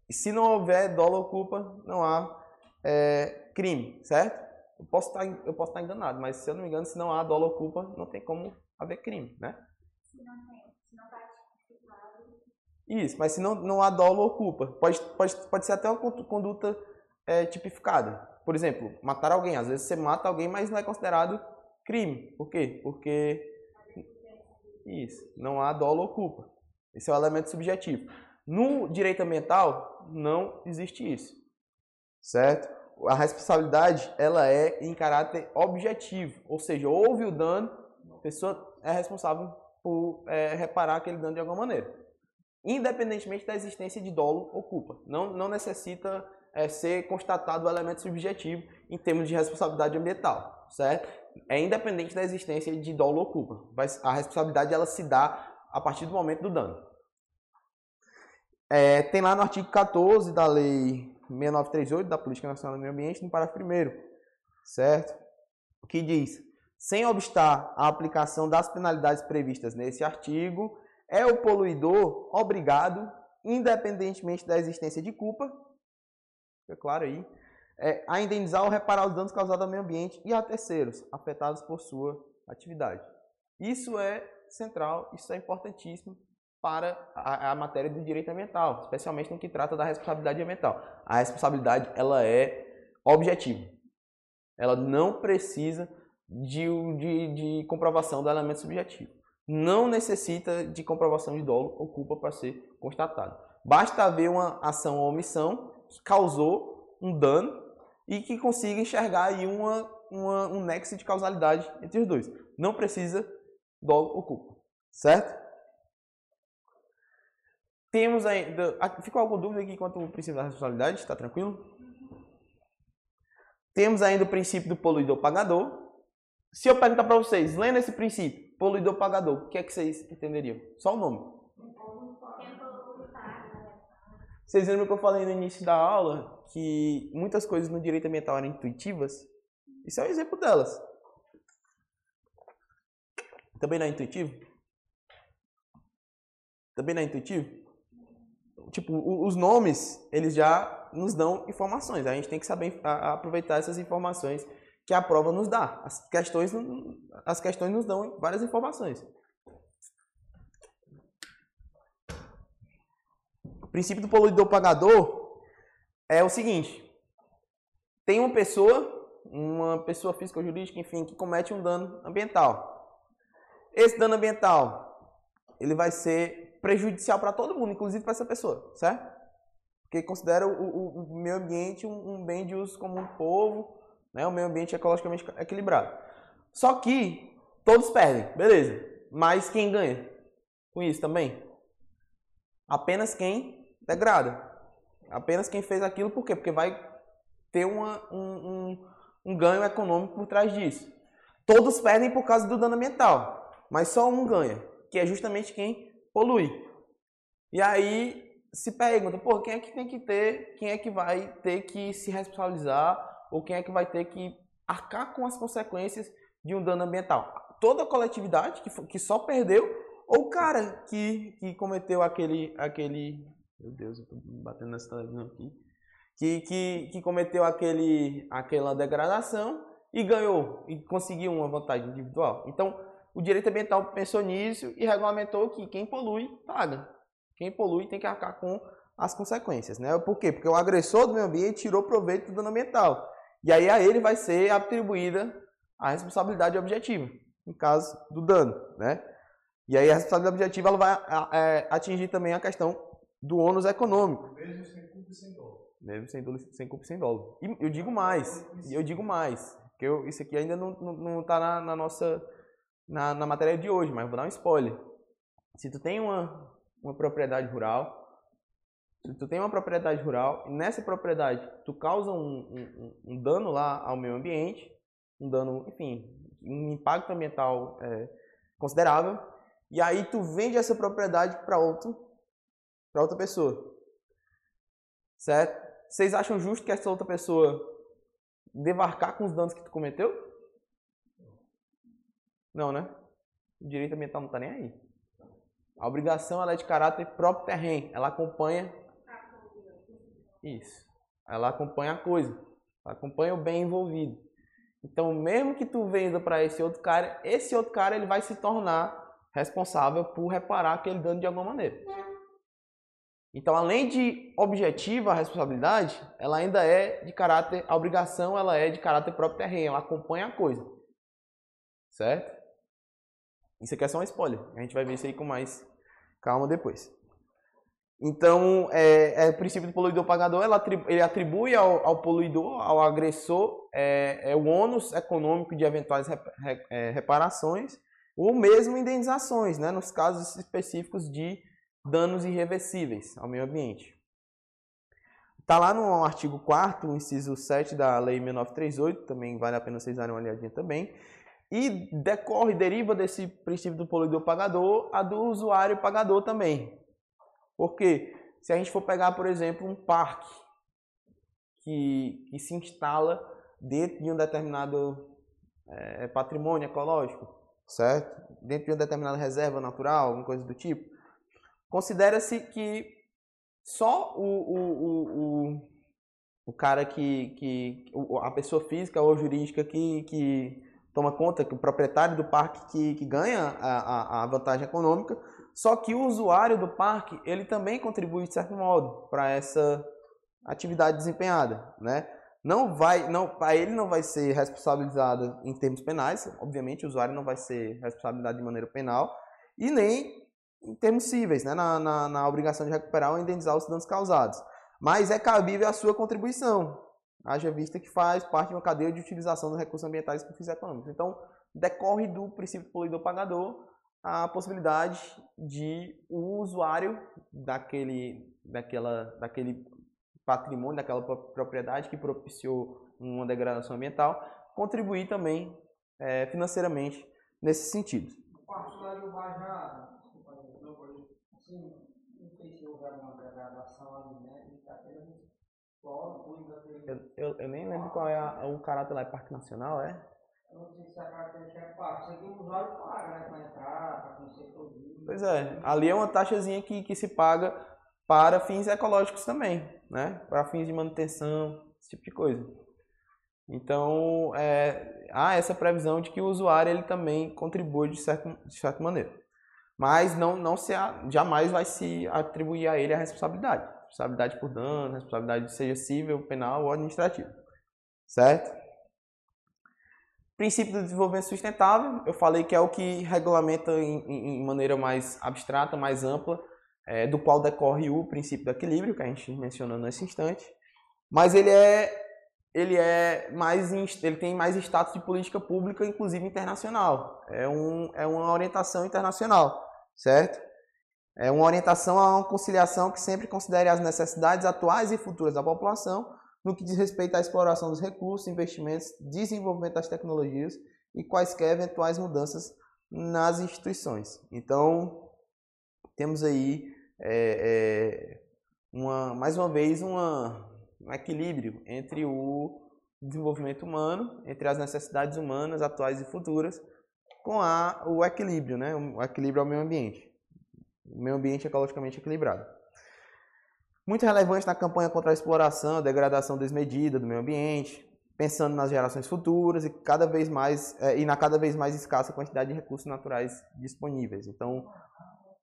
E se não houver dolo ou culpa, não há é, crime, certo? Eu posso, estar, eu posso estar enganado, mas se eu não me engano, se não há dolo ou culpa, não tem como haver crime, né? Se não tem, se não está Isso, mas se não, não há dolo ou culpa, pode, pode, pode ser até uma conduta é, tipificada. Por exemplo, matar alguém. Às vezes você mata alguém, mas não é considerado crime. Por quê? Porque isso, não há dolo ou culpa. Esse é o elemento subjetivo. No direito ambiental, não existe isso. Certo? A responsabilidade, ela é em caráter objetivo. Ou seja, houve o dano, a pessoa é responsável por é, reparar aquele dano de alguma maneira. Independentemente da existência de dolo ou culpa. Não, não necessita é, ser constatado o elemento subjetivo em termos de responsabilidade ambiental, certo? É independente da existência de dolo ou culpa. A responsabilidade ela se dá a partir do momento do dano. É, tem lá no artigo 14 da Lei 6938 da Política Nacional do Meio Ambiente, no parágrafo 1 certo? O que diz? Sem obstar a aplicação das penalidades previstas nesse artigo, é o poluidor obrigado, independentemente da existência de culpa, fica claro aí, é, a indenizar ou reparar os danos causados ao meio ambiente e a terceiros afetados por sua atividade. Isso é central, isso é importantíssimo para a, a, matéria do direito ambiental, especialmente no que trata da responsabilidade ambiental. A responsabilidade ela é objetiva. Ela não precisa de, de, de comprovação do elemento subjetivo. Não necessita de comprovação de dolo ou culpa para ser constatado. Basta haver uma ação ou omissão que causou um dano e que consiga enxergar aí uma, uma, um nexo de causalidade entre os dois. Não precisa dolo ou culpa, certo? Temos ainda. Ficou alguma dúvida aqui quanto ao princípio da responsabilidade? Está tranquilo? Temos ainda o princípio do poluidor-pagador. Se eu perguntar para vocês, lendo esse princípio, poluidor-pagador, o que é que vocês entenderiam? Só o nome. Vocês lembram que eu falei no início da aula que muitas coisas no direito ambiental eram intuitivas? Isso é um exemplo delas. Também não é intuitivo? Também não é intuitivo? Tipo, os nomes, eles já nos dão informações. A gente tem que saber aproveitar essas informações que a prova nos dá. As questões, as questões nos dão várias informações. O princípio do poluidor pagador é o seguinte: tem uma pessoa, uma pessoa física ou jurídica, enfim, que comete um dano ambiental. Esse dano ambiental, ele vai ser prejudicial para todo mundo, inclusive para essa pessoa, certo? Porque considera o, o, o meio ambiente um, um, bem de uso comum do povo, né? o meio ambiente ecologicamente equilibrado. Só que todos perdem, beleza. Mas quem ganha com isso também? Apenas quem degrada. Apenas quem fez aquilo, por quê? Porque vai ter uma, um, um, um ganho econômico por trás disso. Todos perdem por causa do dano ambiental, mas só um ganha, que é justamente quem polui. E aí se pergunta, pô, quem é que tem que ter, quem é que vai ter que se responsabilizar ou quem é que vai ter que arcar com as consequências de um dano ambiental? Toda a coletividade que, que só perdeu ou o cara que, que cometeu aquele, aquele... Meu Deus, eu tô batendo nessa televisão aqui. Que, que, que cometeu aquele, aquela degradação e ganhou, e conseguiu uma vantagem individual. Então, o direito ambiental pensou nisso e regulamentou que quem polui, paga. Quem polui tem que arcar com as consequências. Né? Por quê? Porque o agressor do meio ambiente tirou proveito do dano ambiental. E aí a ele vai ser atribuída a responsabilidade objetiva, no caso do dano. Né? E aí a responsabilidade objetiva ela vai é, atingir também a questão do ônus econômico. Mesmo sem culpa e sem dolo. Mesmo sem, sem culpa e sem dolo. E eu digo mais, eu digo mais, que eu, isso aqui ainda não está não, não tá na, na nossa na, na matéria de hoje, mas vou dar um spoiler. Se tu tem uma, uma propriedade rural, se tu tem uma propriedade rural e nessa propriedade tu causa um, um, um dano lá ao meio ambiente, um dano, enfim, um impacto ambiental é, considerável, e aí tu vende essa propriedade para outro, para outra pessoa, certo? Vocês acham justo que essa outra pessoa devarcar com os danos que tu cometeu? Não, né? O direito ambiental não está nem aí. A obrigação ela é de caráter próprio terreno. Ela acompanha. Isso. Ela acompanha a coisa. Ela acompanha o bem envolvido. Então, mesmo que tu venda para esse outro cara, esse outro cara ele vai se tornar responsável por reparar aquele dano de alguma maneira. Então, além de objetiva a responsabilidade, ela ainda é de caráter, a obrigação ela é de caráter próprio terreno, ela acompanha a coisa. Certo? Isso aqui é só um spoiler. A gente vai ver isso aí com mais calma depois. Então, é, é o princípio do poluidor-pagador, ele atribui ao, ao, poluidor, ao agressor, é, é o ônus econômico de eventuais é, reparações ou mesmo indenizações, né, nos casos específicos de danos irreversíveis ao meio ambiente. Está lá no artigo 4 inciso 7 da Lei 6938, também vale a pena vocês darem uma olhadinha também, e decorre, deriva desse princípio do poluidor pagador a do usuário pagador também. Porque se a gente for pegar, por exemplo, um parque que, que se instala dentro de um determinado é, patrimônio ecológico, certo? Dentro de uma determinada reserva natural, alguma coisa do tipo, considera-se que só o, o, o, o, cara que, que. a pessoa física ou jurídica que, que toma conta que o proprietário do parque que, que ganha a, a, a, vantagem econômica, só que o usuário do parque ele também contribui de certo modo para essa atividade desempenhada, né? Não vai, não, para ele não vai ser responsabilizado em termos penais, obviamente o usuário não vai ser responsabilizado de maneira penal e nem em termos cíveis, né? Na, na, na obrigação de recuperar ou indenizar os danos causados. Mas é cabível a sua contribuição, haja vista que faz parte de uma cadeia de utilização dos recursos ambientais com fins econômicos. Então, decorre do princípio poluidor-pagador a possibilidade de o usuário daquele, daquela, daquele patrimônio, daquela propriedade que propiciou uma degradação ambiental, contribuir também é, financeiramente nesse sentido. O Bajá, assim, não sei se houver uma degradação ali, né? Ele está tendo eu, eu, eu, nem lembro qual é a, o caráter lá, é Parque Nacional, é? Eu não sei se a característica é parque. Isso aqui o usuário paga, né? Para entrar, para conhecer mundo. Pois é, ali é uma taxazinha que, que se paga para fins ecológicos também, né? Para fins de manutenção, esse tipo de coisa. Então, é, há essa previsão de que o usuário ele também contribui de, certo, de certa maneira. Mas não, não se, jamais vai se atribuir a ele a responsabilidade. Responsabilidade por dano, responsabilidade seja civil, penal ou administrativa. Certo? Princípio do desenvolvimento sustentável, eu falei que é o que regulamenta em, em maneira mais abstrata, mais ampla, é, do qual decorre o princípio do equilíbrio, que a gente mencionou nesse instante. Mas ele é ele é mais ele tem mais status de política pública, inclusive internacional. É, um, é uma orientação internacional, certo? É uma orientação a uma conciliação que sempre considere as necessidades atuais e futuras da população no que diz respeito à exploração dos recursos, investimentos, desenvolvimento das tecnologias e quaisquer eventuais mudanças nas instituições. Então, temos aí, é, é, uma, mais uma vez, uma, um equilíbrio entre o desenvolvimento humano, entre as necessidades humanas atuais e futuras, com a, o equilíbrio, né? o equilíbrio ao meio ambiente. O meio ambiente ecologicamente equilibrado. Muito relevante na campanha contra a exploração, a degradação desmedida do meio ambiente, pensando nas gerações futuras e cada vez mais é, e na cada vez mais escassa quantidade de recursos naturais disponíveis. Então,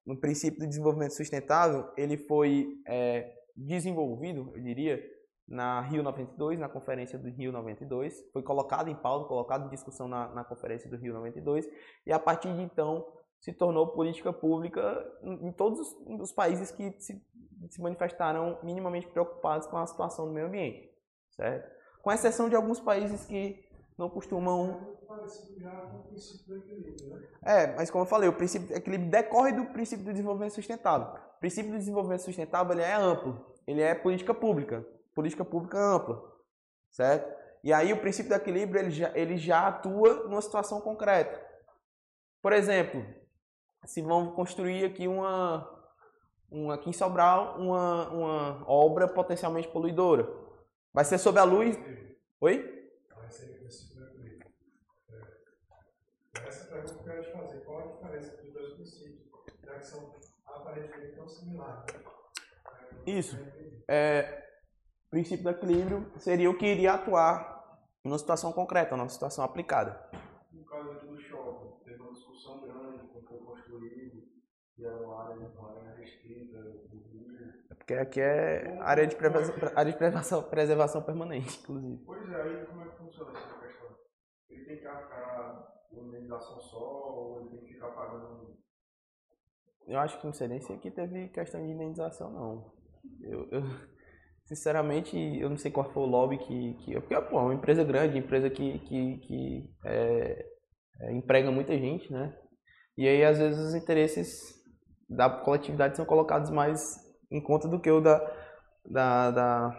no princípio do desenvolvimento sustentável, ele foi é, desenvolvido, eu diria, na Rio 92, na conferência do Rio 92, foi colocado em pauta, colocado em discussão na, na conferência do Rio 92, e a partir de então se tornou política pública em, todos os, países que se, se, manifestaram minimamente preocupados com a situação do meio ambiente, certo? Com exceção de alguns países que não costumam... É, mas como eu falei, o princípio de equilíbrio decorre do princípio do desenvolvimento sustentável. O princípio do desenvolvimento sustentável ele é amplo, ele é política pública política pública ampla, certo? E aí o princípio do equilíbrio ele já, ele já atua numa situação concreta. Por exemplo, se vamos construir aqui uma, uma aqui em Sobral uma, uma obra potencialmente poluidora, vai ser sob a luz. Oi? Vai ser Essa pergunta que eu quero te fazer, qual a diferença dos dois princípios, já que são aparentemente tão similares? Isso. É, o princípio do equilíbrio seria o que iria atuar numa situação concreta, numa situação aplicada. No caso aqui do shopping, teve uma discussão grande quando foi construído, e era uma área, uma área restrita do rio. É porque aqui é área de, preservação, área de preservação, preservação permanente, inclusive. Pois é, aí como é que funciona essa questão? Ele tem que arcar uma indenização só, ou ele tem que ficar pagando eu acho que não sei nem se aqui teve questão de indenização, não. Eu, eu, sinceramente, eu não sei qual foi o lobby que. que porque, pô, é uma empresa grande, empresa que, que, que é, é, emprega muita gente, né? E aí, às vezes, os interesses da coletividade são colocados mais em conta do que o da, da, da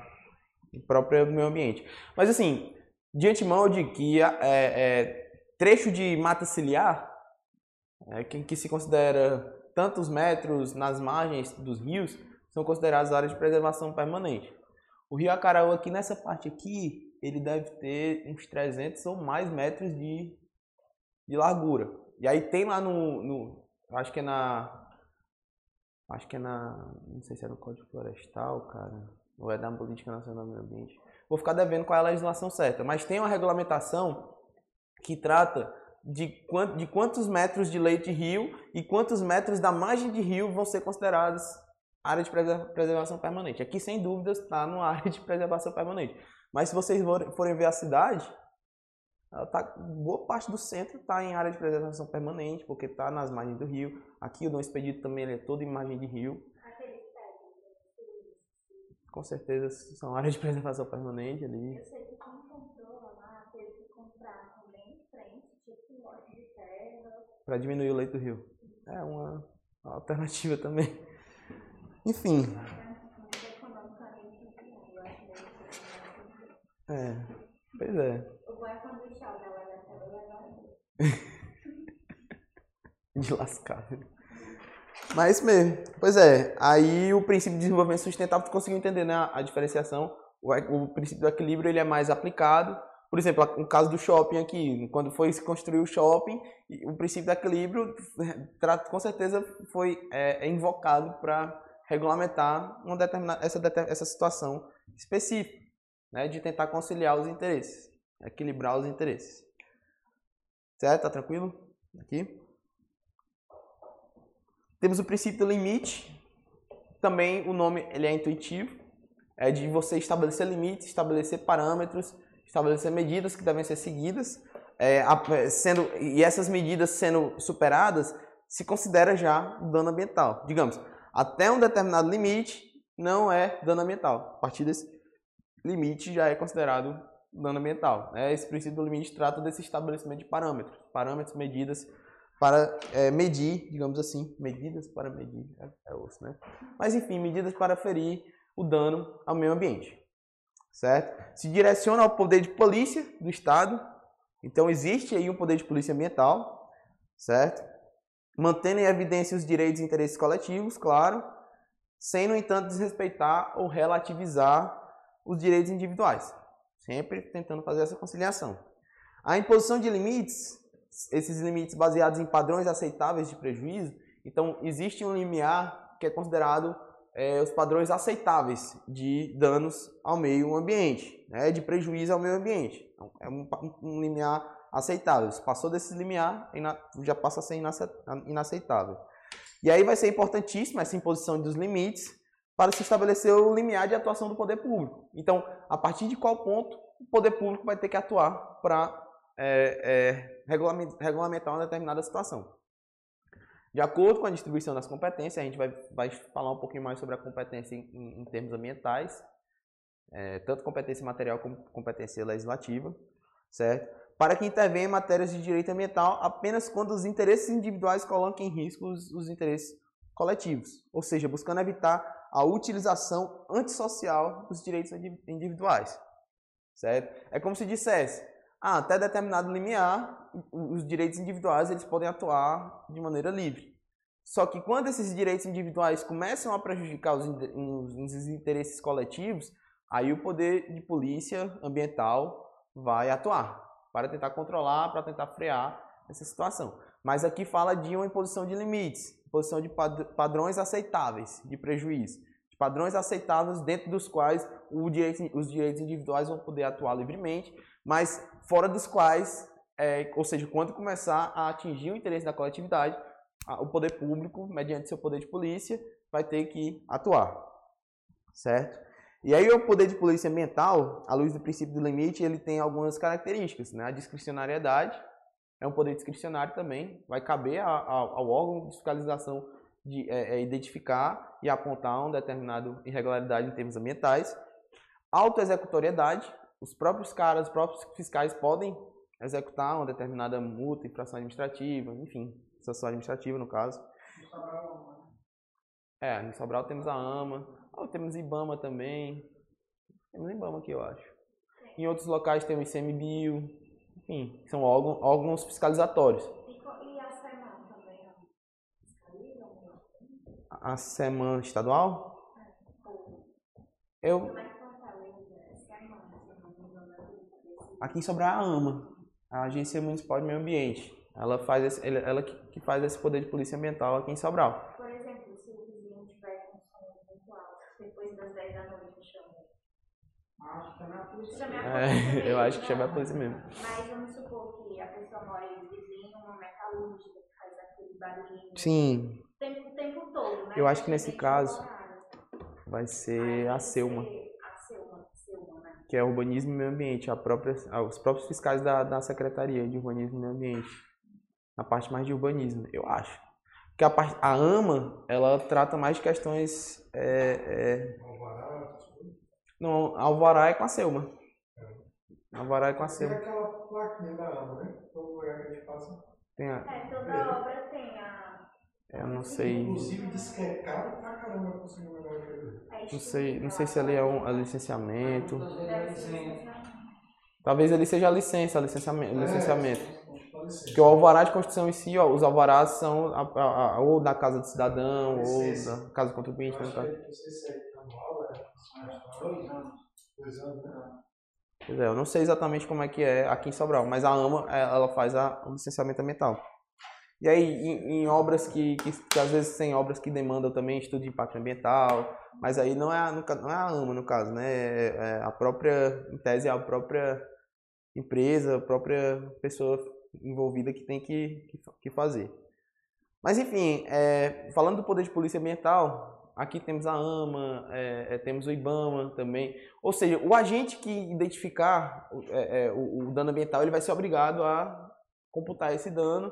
própria meio ambiente. Mas, assim, de antemão, eu digo que é, é, trecho de mata ciliar, é, que, que se considera tantos metros nas margens dos rios, são consideradas áreas de preservação permanente. O rio Acaraú aqui nessa parte aqui, ele deve ter uns 300 ou mais metros de, de largura. E aí tem lá no, no acho que é na acho que é na, não sei se é no Código Florestal, cara, ou é da Política Nacional do Meio Ambiente. Vou ficar devendo qual é a legislação certa, mas tem uma regulamentação que trata de, quant, de quantos metros de leite rio e quantos metros da margem de rio vão ser considerados área de preservação permanente. Aqui, sem dúvidas, está numa [laughs] área de preservação permanente. Mas se vocês forem ver a cidade, tá, boa parte do centro está em área de preservação permanente, porque está nas margens do rio. Aqui o Dom Expedito também é todo em margem de rio. com certeza são áreas de preservação permanente ali. Eu sei que quem comprou lá teve que comprar também em frente, tipo um lote de terra. para diminuir o leito do rio. É uma, uma alternativa também. Enfim, meio que- é, pois é, É legal. [laughs] de lascar. Mas mesmo. Pois é, aí o princípio de desenvolvimento sustentável, tu conseguiu entender, né, a, diferenciação. O, o princípio do equilíbrio, ele é mais aplicado. Por exemplo, no caso do shopping aqui, quando foi se construir o shopping, o princípio do equilíbrio, com certeza, foi é, é invocado para regulamentar uma determinada, essa, essa situação específica, né, de tentar conciliar os interesses, equilibrar os interesses. Certo? Tá tranquilo? Aqui. Temos o princípio do limite. Também o nome ele é intuitivo. É de você estabelecer limites, estabelecer parâmetros, estabelecer medidas que devem ser seguidas. É, a- sendo, e essas medidas sendo superadas, se considera já dano ambiental. Digamos, até um determinado limite não é dano ambiental. A partir desse limite já é considerado dano ambiental. né? Esse princípio do limite trata desse estabelecimento de parâmetros. Parâmetros, medidas para é, medir, digamos assim, medidas para medir, é, é osso, né? Mas enfim, medidas para ferir o dano ao meio ambiente, certo? Se direciona ao poder de polícia do Estado, então existe aí um poder de polícia ambiental, certo? Mantendo em evidência os direitos e interesses coletivos, claro, sem, no entanto, desrespeitar ou relativizar os direitos individuais, sempre tentando fazer essa conciliação. A imposição de limites esses limites baseados em padrões aceitáveis de prejuízo. Então, existe um limiar que é considerado é, os padrões aceitáveis de danos ao meio ambiente, né, de prejuízo ao meio ambiente. Então, é um, um limiar aceitável. Se passou desse limiar, é já passa a ser inace- inaceitável. E aí vai ser importantíssima essa imposição dos limites para se estabelecer o limiar de atuação do poder público. Então, a partir de qual ponto o poder público vai ter que atuar para é, é, regulamen- regulamentar uma determinada situação. De acordo com a distribuição das competências, a gente vai, vai falar um pouquinho mais sobre a competência em- em termos ambientais, é, tanto competência material como competência legislativa, certo? Para que intervenha em matérias de direito ambiental apenas quando os interesses individuais colocam em risco os, os interesses coletivos, ou seja, buscando evitar a utilização antissocial dos direitos indi- individuais, certo? É como se dissesse, ah, até determinado limiar, os direitos individuais eles podem atuar de maneira livre. Só que quando esses direitos individuais começam a prejudicar os- os interesses coletivos, aí o poder de polícia ambiental vai atuar para tentar controlar, para tentar frear essa situação. Mas aqui fala de uma imposição de limites, imposição de pad- padrões aceitáveis de prejuízo, de padrões aceitáveis dentro dos quais direito- os direitos individuais vão poder atuar livremente, mas fora dos quais, é, ou seja, quando começar a atingir o interesse da coletividade, a- o poder público, mediante seu poder de polícia, vai ter que atuar, certo? E aí o poder de polícia ambiental, à luz do princípio do limite, ele tem algumas características, né? A discricionariedade é um poder discricionário também, vai caber a- a- ao órgão de fiscalização de é, é, identificar e apontar uma determinada irregularidade em termos ambientais. Autoexecutoriedade, os próprios caras, os próprios fiscais podem executar uma determinada multa, infração administrativa, enfim, sanção administrativa no caso. No Sobral, né? É, no Sobral temos a AMA, ah, temos IBAMA também. Temos IBAMA aqui, eu acho. Em outros locais tem o ICMBio, enfim, são órgãos, órgãos fiscalizatórios. E, a SEMAN também, ó. Fiscalizam? A SEMAN estadual? Ou Eu, é? É lembro desse- aqui em Sobral é a AMA, a Agência Municipal de Meio Ambiente. Ela, faz esse, ela que faz esse poder de polícia ambiental aqui em Sobral. Por exemplo, se o vizinho tiver com som muito alto, depois das 10 da noite, chama. Acho que é na polícia. Chama a É, polícia mesmo, eu acho que chama a polícia mesmo. Mas vamos supor que a pessoa mora aí vizinho, uma metalúrgica, que faz aquele barulhinho Sim, o tempo, o tempo todo, né? Eu acho que nesse caso, vai ser a Selma. A Selma, Selma, né? que é urbanismo e meio ambiente, a própria, ah, os próprios fiscais da, da Secretaria de Urbanismo e Meio Ambiente, a parte mais de urbanismo, eu acho. Porque a, parte, a AMA, ela trata mais de questões é, é. Não, Alvará é com a Selma. Alvará é com a Tem Selma. aquela plaquinha da AMA, né? Todo lugar que a gente passa. Tem a, É, toda obra tem a. eu não sei. Inclusive diz que é caro pra caramba conseguir um negócio daquele. a Não sei, não sei se ali é um é licenciamento. Talvez ali seja a licença, licenciamento. licenciamento. Porque o alvará de construção em si, ó, os alvarás são a- a- a- ou da casa do cidadão, ou da casa do contribuinte, Eu né, tá? é- anos, né? Pois é, eu não sei exatamente como é que é aqui em Sobral, mas a AMA, é, ela faz a, o licenciamento ambiental. E aí, em, em obras que, que, que às vezes tem obras que demandam também estudo de impacto ambiental, mas aí não é, a- não é a AMA, no caso, né? É, é a própria, em tese, é a própria empresa, a própria pessoa envolvida que tem que, que, que fazer. Mas, enfim, é, falando do poder de polícia ambiental, aqui temos a AMA, é, é, temos o IBAMA também, ou seja, o agente que identificar é, é, o, o dano ambiental, ele vai ser obrigado a computar esse dano,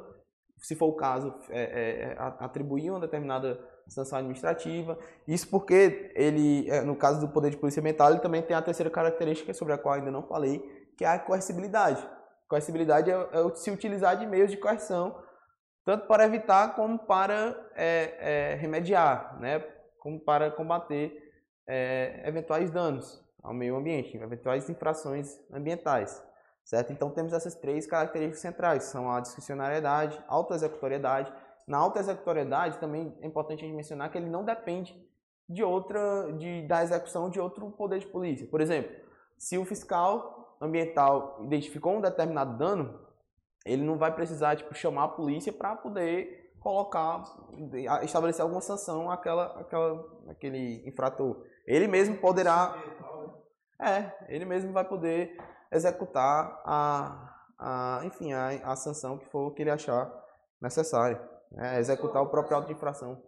se for o caso, é, atribuir uma determinada sanção administrativa. Isso porque ele, no caso do poder de polícia ambiental, ele também tem a terceira característica sobre a qual ainda não falei, que é a coercibilidade. Coercibilidade é, é se utilizar de meios de coerção, tanto para evitar como para é, é, remediar, né? como para combater é, eventuais danos ao meio ambiente, eventuais infrações ambientais. Certo? Então temos essas três características centrais, são a discricionariedade, autoexecutoriedade. Na autoexecutoriedade também é importante a gente mencionar que ele não depende de outra, de, da execução de outro poder de polícia. Por exemplo, se o fiscal ambiental identificou um determinado dano, ele não vai precisar tipo, chamar a polícia para poder colocar, estabelecer alguma sanção àquela, àquela, àquele infrator. Ele mesmo poderá é, ele mesmo vai poder executar a, a enfim, a, a sanção que for que ele achar necessária. né? executar o próprio auto de infração.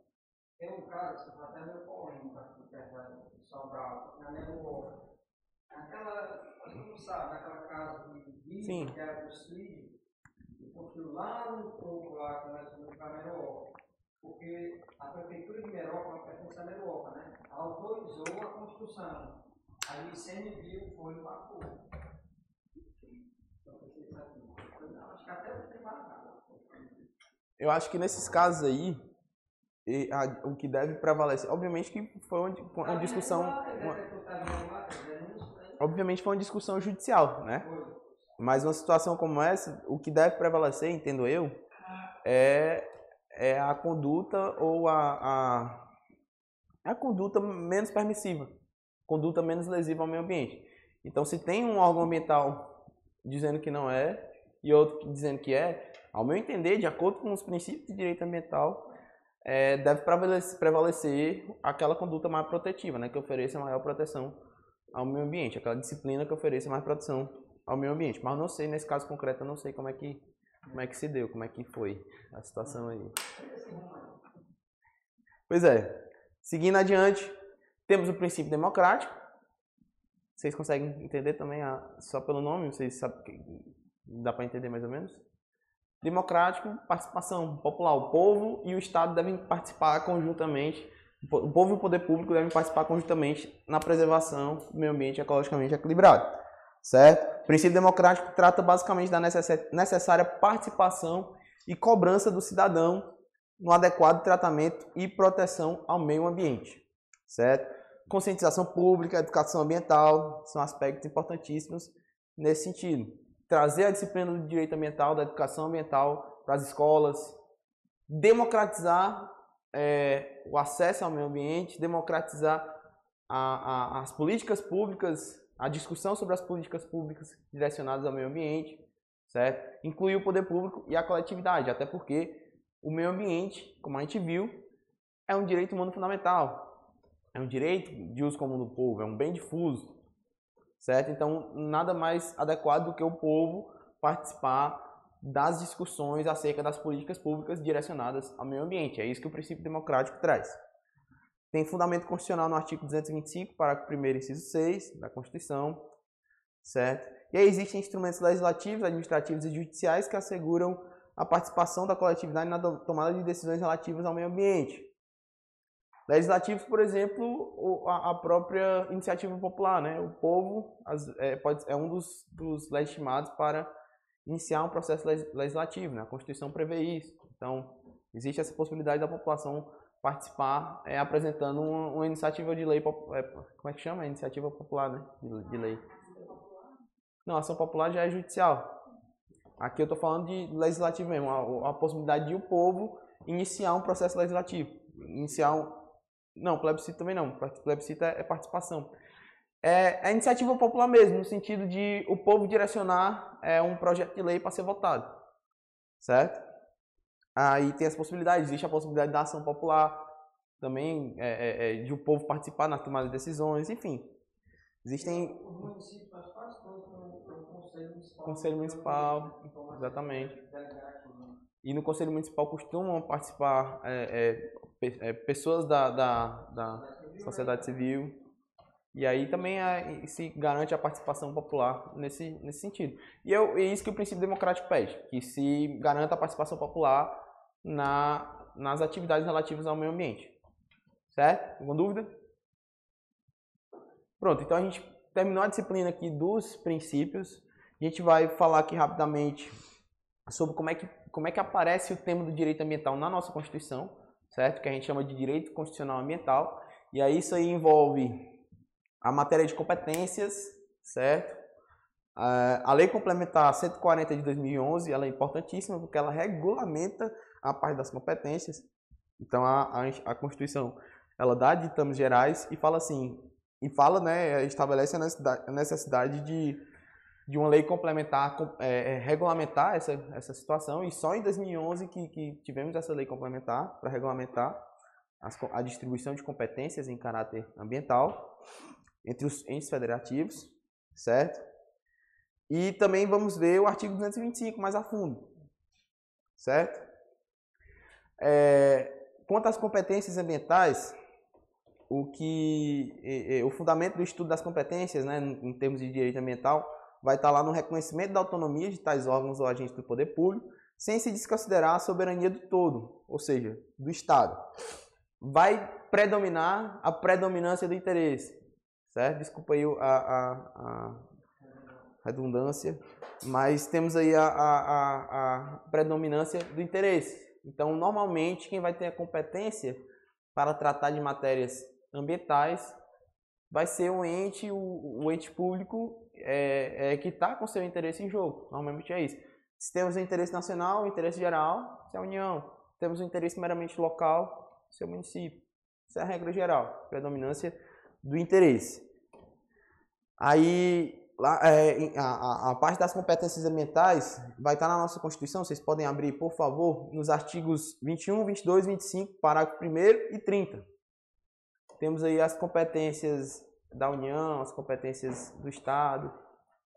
Tem um caso que foi até meio polêmico aqui perto de Sobral, na Nebuola. Aquela, todo mundo sabe, aquela casa de Sim. que era construída, e construiu lá no topo, lá que nós fomos para Meroca. Porque a prefeitura de Meroca não pertence a Meroca, né? Autorizou a construção. Aí o ICMBio foi e pagou. Então, vocês sabem. Eu Acho que o nesses casos aí, o que deve prevalecer, obviamente que foi uma, uma discussão, uma- obviamente foi uma discussão judicial, né? Mas uma situação como essa, o que deve prevalecer, entendo eu, é, é a conduta ou a, a, a conduta menos permissiva, conduta menos lesiva ao meio ambiente. Então, se tem um órgão ambiental dizendo que não é e outro dizendo que é, ao meu entender, de acordo com os princípios de direito ambiental, é, deve prevalecer, aquela conduta mais protetiva, né, que ofereça maior proteção ao meio ambiente, aquela disciplina que ofereça mais proteção ao meio ambiente. Mas não sei, nesse caso concreto, eu não sei como é que, como é que se deu, como é que foi a situação aí. Pois é. Seguindo adiante, temos o princípio democrático. Vocês conseguem entender também a- só pelo nome? Vocês sabem dá para entender mais ou menos? Democrático, participação popular. O povo e o Estado devem participar conjuntamente. O povo e o poder público devem participar conjuntamente na preservação do meio ambiente ecologicamente equilibrado. Certo? O princípio democrático trata basicamente da necessária participação e cobrança do cidadão no adequado tratamento e proteção ao meio ambiente, certo? Conscientização pública, educação ambiental são aspectos importantíssimos nesse sentido. Trazer a disciplina do direito ambiental, da educação ambiental para as escolas, democratizar é, o acesso ao meio ambiente, democratizar a- a- as políticas públicas, a discussão sobre as políticas públicas direcionadas ao meio ambiente, certo? Incluir o poder público e a coletividade, até porque o meio ambiente, como a gente viu, é um direito humano fundamental. É um direito de uso comum do povo, é um bem difuso. Certo? Então, nada mais adequado do que o povo participar das discussões acerca das políticas públicas direcionadas ao meio ambiente. É isso que o princípio democrático traz. Tem fundamento constitucional no artigo 225, parágrafo 1 inciso 6 da Constituição, certo? E aí existem instrumentos legislativos, administrativos e judiciais que asseguram a participação da coletividade na tomada de decisões relativas ao meio ambiente. Legislativos, por exemplo, a própria iniciativa popular, né? O povo é, é um dos, dos legitimados para iniciar um processo legis- legislativo, né? A Constituição prevê isso. Então, existe essa possibilidade da população participar é, apresentando uma, uma iniciativa de lei, pop- é, como é que chama? Iniciativa popular, né? De, de lei. Não, ação popular já é judicial. Aqui eu estou falando de legislativo mesmo, a, a possibilidade de o povo iniciar um processo legislativo, iniciar um, não, plebiscito também não. Plebiscito é, é participação. É, é iniciativa popular mesmo, no sentido de o povo direcionar é, um projeto de lei para ser votado. Certo? Aí tem as possibilidades. Existe a possibilidade da ação popular, também é, é, é, de o povo participar na tomada de decisões, enfim. Existem Os municípios faz com o Conselho Municipal. Conselho Municipal, exatamente. E no Conselho Municipal costumam participar é, é, pe- é, pessoas da, da, da sociedade civil. E aí também é, se garante a participação popular nesse, nesse sentido. E é isso que o princípio democrático pede, que se garanta a participação popular na, nas atividades relativas ao meio ambiente. Certo? Alguma dúvida? Pronto, então a gente terminou a disciplina aqui dos princípios. A gente vai falar aqui rapidamente sobre como é que, como é que aparece o tema do direito ambiental na nossa Constituição, certo? Que a gente chama de direito constitucional ambiental. E aí isso aí envolve a matéria de competências, certo? Ah, A lei complementar 140 de 2011, ela é importantíssima porque ela regulamenta a parte das competências. Então a, a, a Constituição ela dá ditames gerais e fala assim, e fala, né, estabelece a necessidade, de, de uma lei complementar, com- é, é, regulamentar essa, essa situação, e só em 2011 que, que tivemos essa lei complementar para regulamentar as a distribuição de competências em caráter ambiental entre os entes federativos, certo? E também vamos ver o artigo 225 mais a fundo, certo? É, quanto às competências ambientais, o que é, é, o fundamento do estudo das competências, né, em termos de direito ambiental, vai estar lá no reconhecimento da autonomia de tais órgãos ou agentes do poder público, sem se desconsiderar a soberania do todo, ou seja, do Estado. Vai predominar a predominância do interesse, certo? Desculpa aí a, a, a redundância, mas temos aí a, a, a predominância do interesse. Então, normalmente, quem vai ter a competência para tratar de matérias ambientais vai ser o ente, o, o ente público é, é, que está com seu interesse em jogo. Normalmente é isso. Se temos o interesse nacional, o interesse geral, é a União. Se temos o interesse meramente local, é o município. Isso é a regra geral, predominância do interesse. Aí, lá, é, a- a parte das competências ambientais vai estar na nossa Constituição, vocês podem abrir, por favor, nos artigos 21, 22, 25, parágrafo 1 e 30. Temos aí as competências da União, as competências do Estado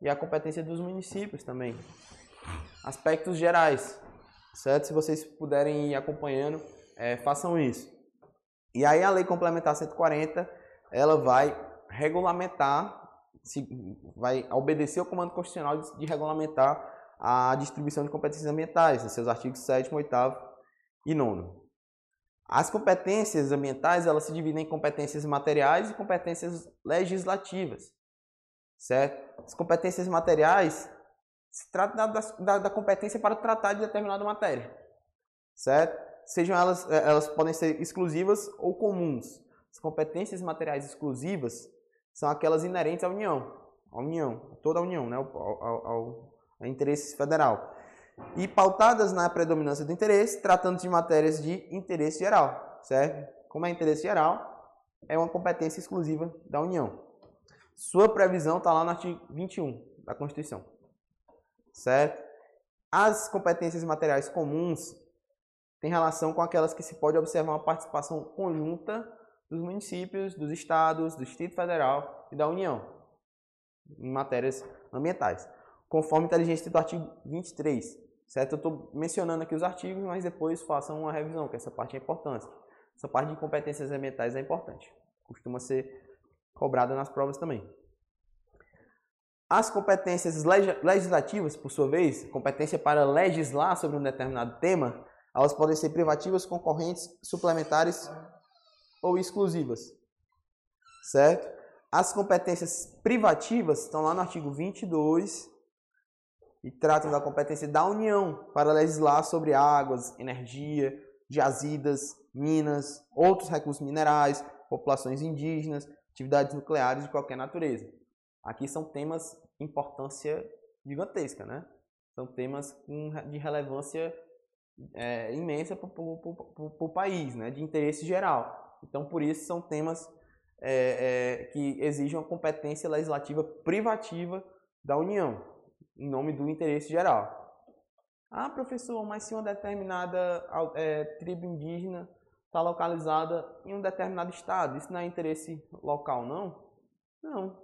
e a competência dos municípios também. Aspectos gerais, certo? Se vocês puderem ir acompanhando, é, façam isso. E aí a Lei Complementar 140, ela vai regulamentar, se, vai obedecer ao comando constitucional de, de regulamentar a distribuição de competências ambientais, seus artigos 7 8 e 9 as competências ambientais, elas se dividem em competências materiais e competências legislativas, certo? As competências materiais se trata da, da, da competência para tratar de determinada matéria, certo? Sejam elas, eh, elas podem ser exclusivas ou comuns. As competências materiais exclusivas são aquelas inerentes à União, à União, toda a União, né? ao, ao, ao, ao interesse federal e pautadas na predominância do interesse, tratando de matérias de interesse geral, certo? Como é interesse geral, é uma competência exclusiva da União. Sua previsão está lá no artigo 21 da Constituição, certo? As competências materiais comuns têm relação com aquelas que se pode observar uma participação conjunta dos municípios, dos estados, do Distrito Federal e da União em matérias ambientais, conforme inteligência do artigo 23, certo? Eu estou mencionando aqui os artigos, mas depois façam uma revisão, que essa parte é importante. Essa parte de competências ambientais é importante. Costuma ser cobrada nas provas também. As competências leg- legislativas, por sua vez, competência para legislar sobre um determinado tema, elas podem ser privativas, concorrentes, suplementares ou exclusivas? Certo? As competências privativas estão lá no artigo 22 e tratam da competência da União para legislar sobre águas, energia, jazidas, minas, outros recursos minerais, populações indígenas, atividades nucleares de qualquer natureza. Aqui são temas de importância gigantesca, né? São temas de relevância é, imensa para o país, né? de interesse geral. Então, por isso, são temas é, é, que exigem uma competência legislativa privativa da União, em nome do interesse geral. Ah, professor, mas se uma determinada é, tribo indígena está localizada em um determinado estado, isso não é interesse local, não? Não.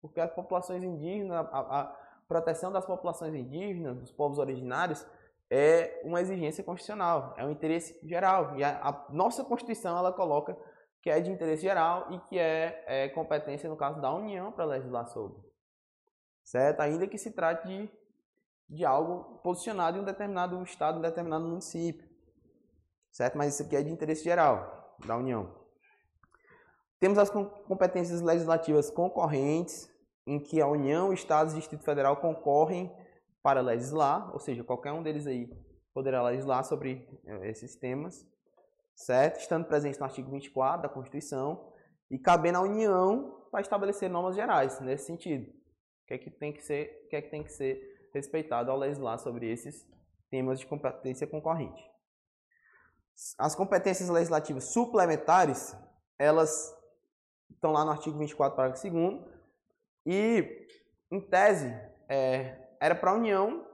Porque as populações indígenas, a, a proteção das populações indígenas, dos povos originários, é uma exigência constitucional, é um interesse geral. E a, a nossa Constituição ela coloca que é de interesse geral e que é, é competência, no caso da União, para legislar sobre. Certo? Ainda que se trate de, de algo posicionado em um determinado estado, em um determinado município. Certo? Mas isso aqui é de interesse geral da União. Temos as competências legislativas concorrentes, em que a União, Estados e Distrito Federal concorrem para legislar, ou seja, qualquer um deles aí poderá legislar sobre eh, esses temas, certo? Estando presente no artigo 24 da Constituição e cabendo à União para estabelecer normas gerais nesse sentido. O que é que tem que ser, o que é que tem que ser respeitado ao legislar sobre esses temas de competência concorrente. As competências legislativas suplementares, elas estão lá no artigo 24, parágrafo 2 e, em tese, é, era para a União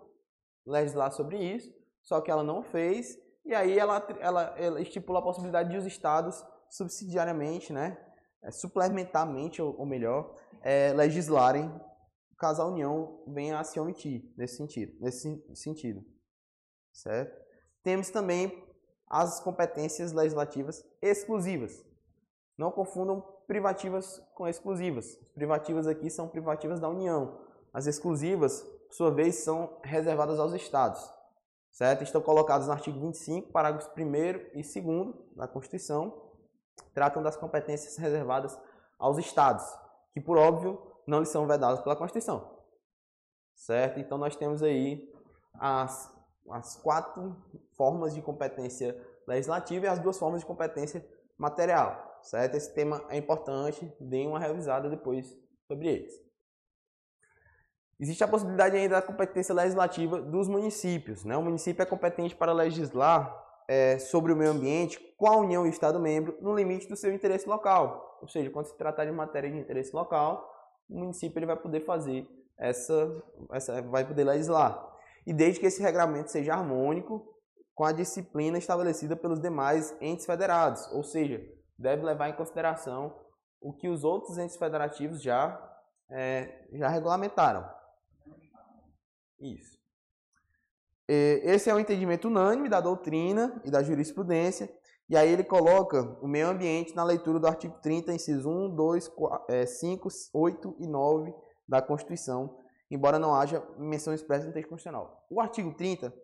legislar sobre isso, só que ela não fez, e aí ela, ela, ela estipula a possibilidade de os estados subsidiariamente, né, é, suplementarmente, ou, ou melhor, é, legislarem caso a União venha a se omitir nesse sentido, nesse sentido, certo? Temos também as competências legislativas exclusivas. Não confundam privativas com exclusivas. As privativas aqui são privativas da União. As exclusivas por sua vez, são reservadas aos estados. Certo? Estão colocadas no artigo 25, parágrafos 1 e 2 da Constituição, tratam das competências reservadas aos estados, que por óbvio não lhes são vedadas pela Constituição. Certo? Então nós temos aí as, as quatro formas de competência legislativa e as duas formas de competência material. Certo? Esse tema é importante, deem uma revisada depois sobre eles. Existe a possibilidade ainda da competência legislativa dos municípios. Né? O município é competente para legislar é, sobre o meio ambiente com a União e o Estado membro no limite do seu interesse local. Ou seja, quando se tratar de matéria de interesse local, o município ele vai poder fazer essa, essa vai poder legislar. E desde que esse regramento seja harmônico com a disciplina estabelecida pelos demais entes federados, ou seja, deve levar em consideração o que os outros entes federativos já, é, já regulamentaram. Isso. Esse é o entendimento unânime da doutrina e da jurisprudência. E aí ele coloca o meio ambiente na leitura do artigo 30, incisos 1, 2, 4, 5, 8 e 9 da Constituição, embora não haja menção expressa no texto constitucional. O artigo 30,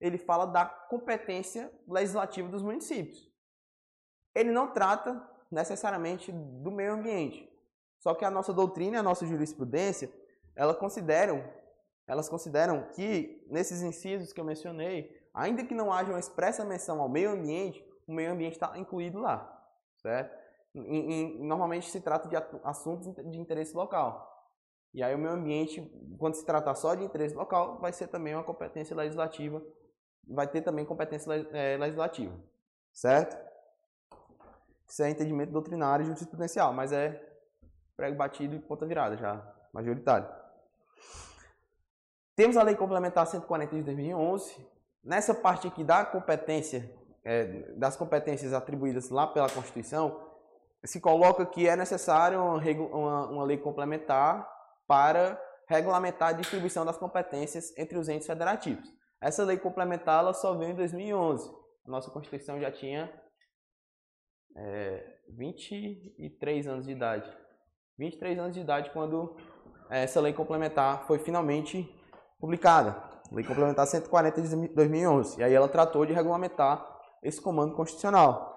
ele fala da competência legislativa dos municípios. Ele não trata necessariamente do meio ambiente. Só que a nossa doutrina e a nossa jurisprudência, ela consideram elas consideram que, nesses incisos que eu mencionei, ainda que não haja uma expressa menção ao meio ambiente, o meio ambiente está incluído lá, certo? E, e, normalmente se trata de assuntos de interesse local. E aí o meio ambiente, quando se tratar só de interesse local, vai ser também uma competência legislativa, vai ter também competência é, legislativa, certo? Isso é entendimento doutrinário e jurisprudencial, mas é prego batido e ponta virada já, majoritário. Temos a Lei Complementar 140 de 2011. Nessa parte aqui da competência, é, das competências atribuídas lá pela Constituição, se coloca que é necessário uma, uma, lei complementar para regulamentar a distribuição das competências entre os entes federativos. Essa lei complementar ela só veio em 2011. A nossa Constituição já tinha é, 23 anos de idade. 23 anos de idade quando essa lei complementar foi finalmente publicada, Lei Complementar 140 de 2011. E aí ela tratou de regulamentar esse comando constitucional.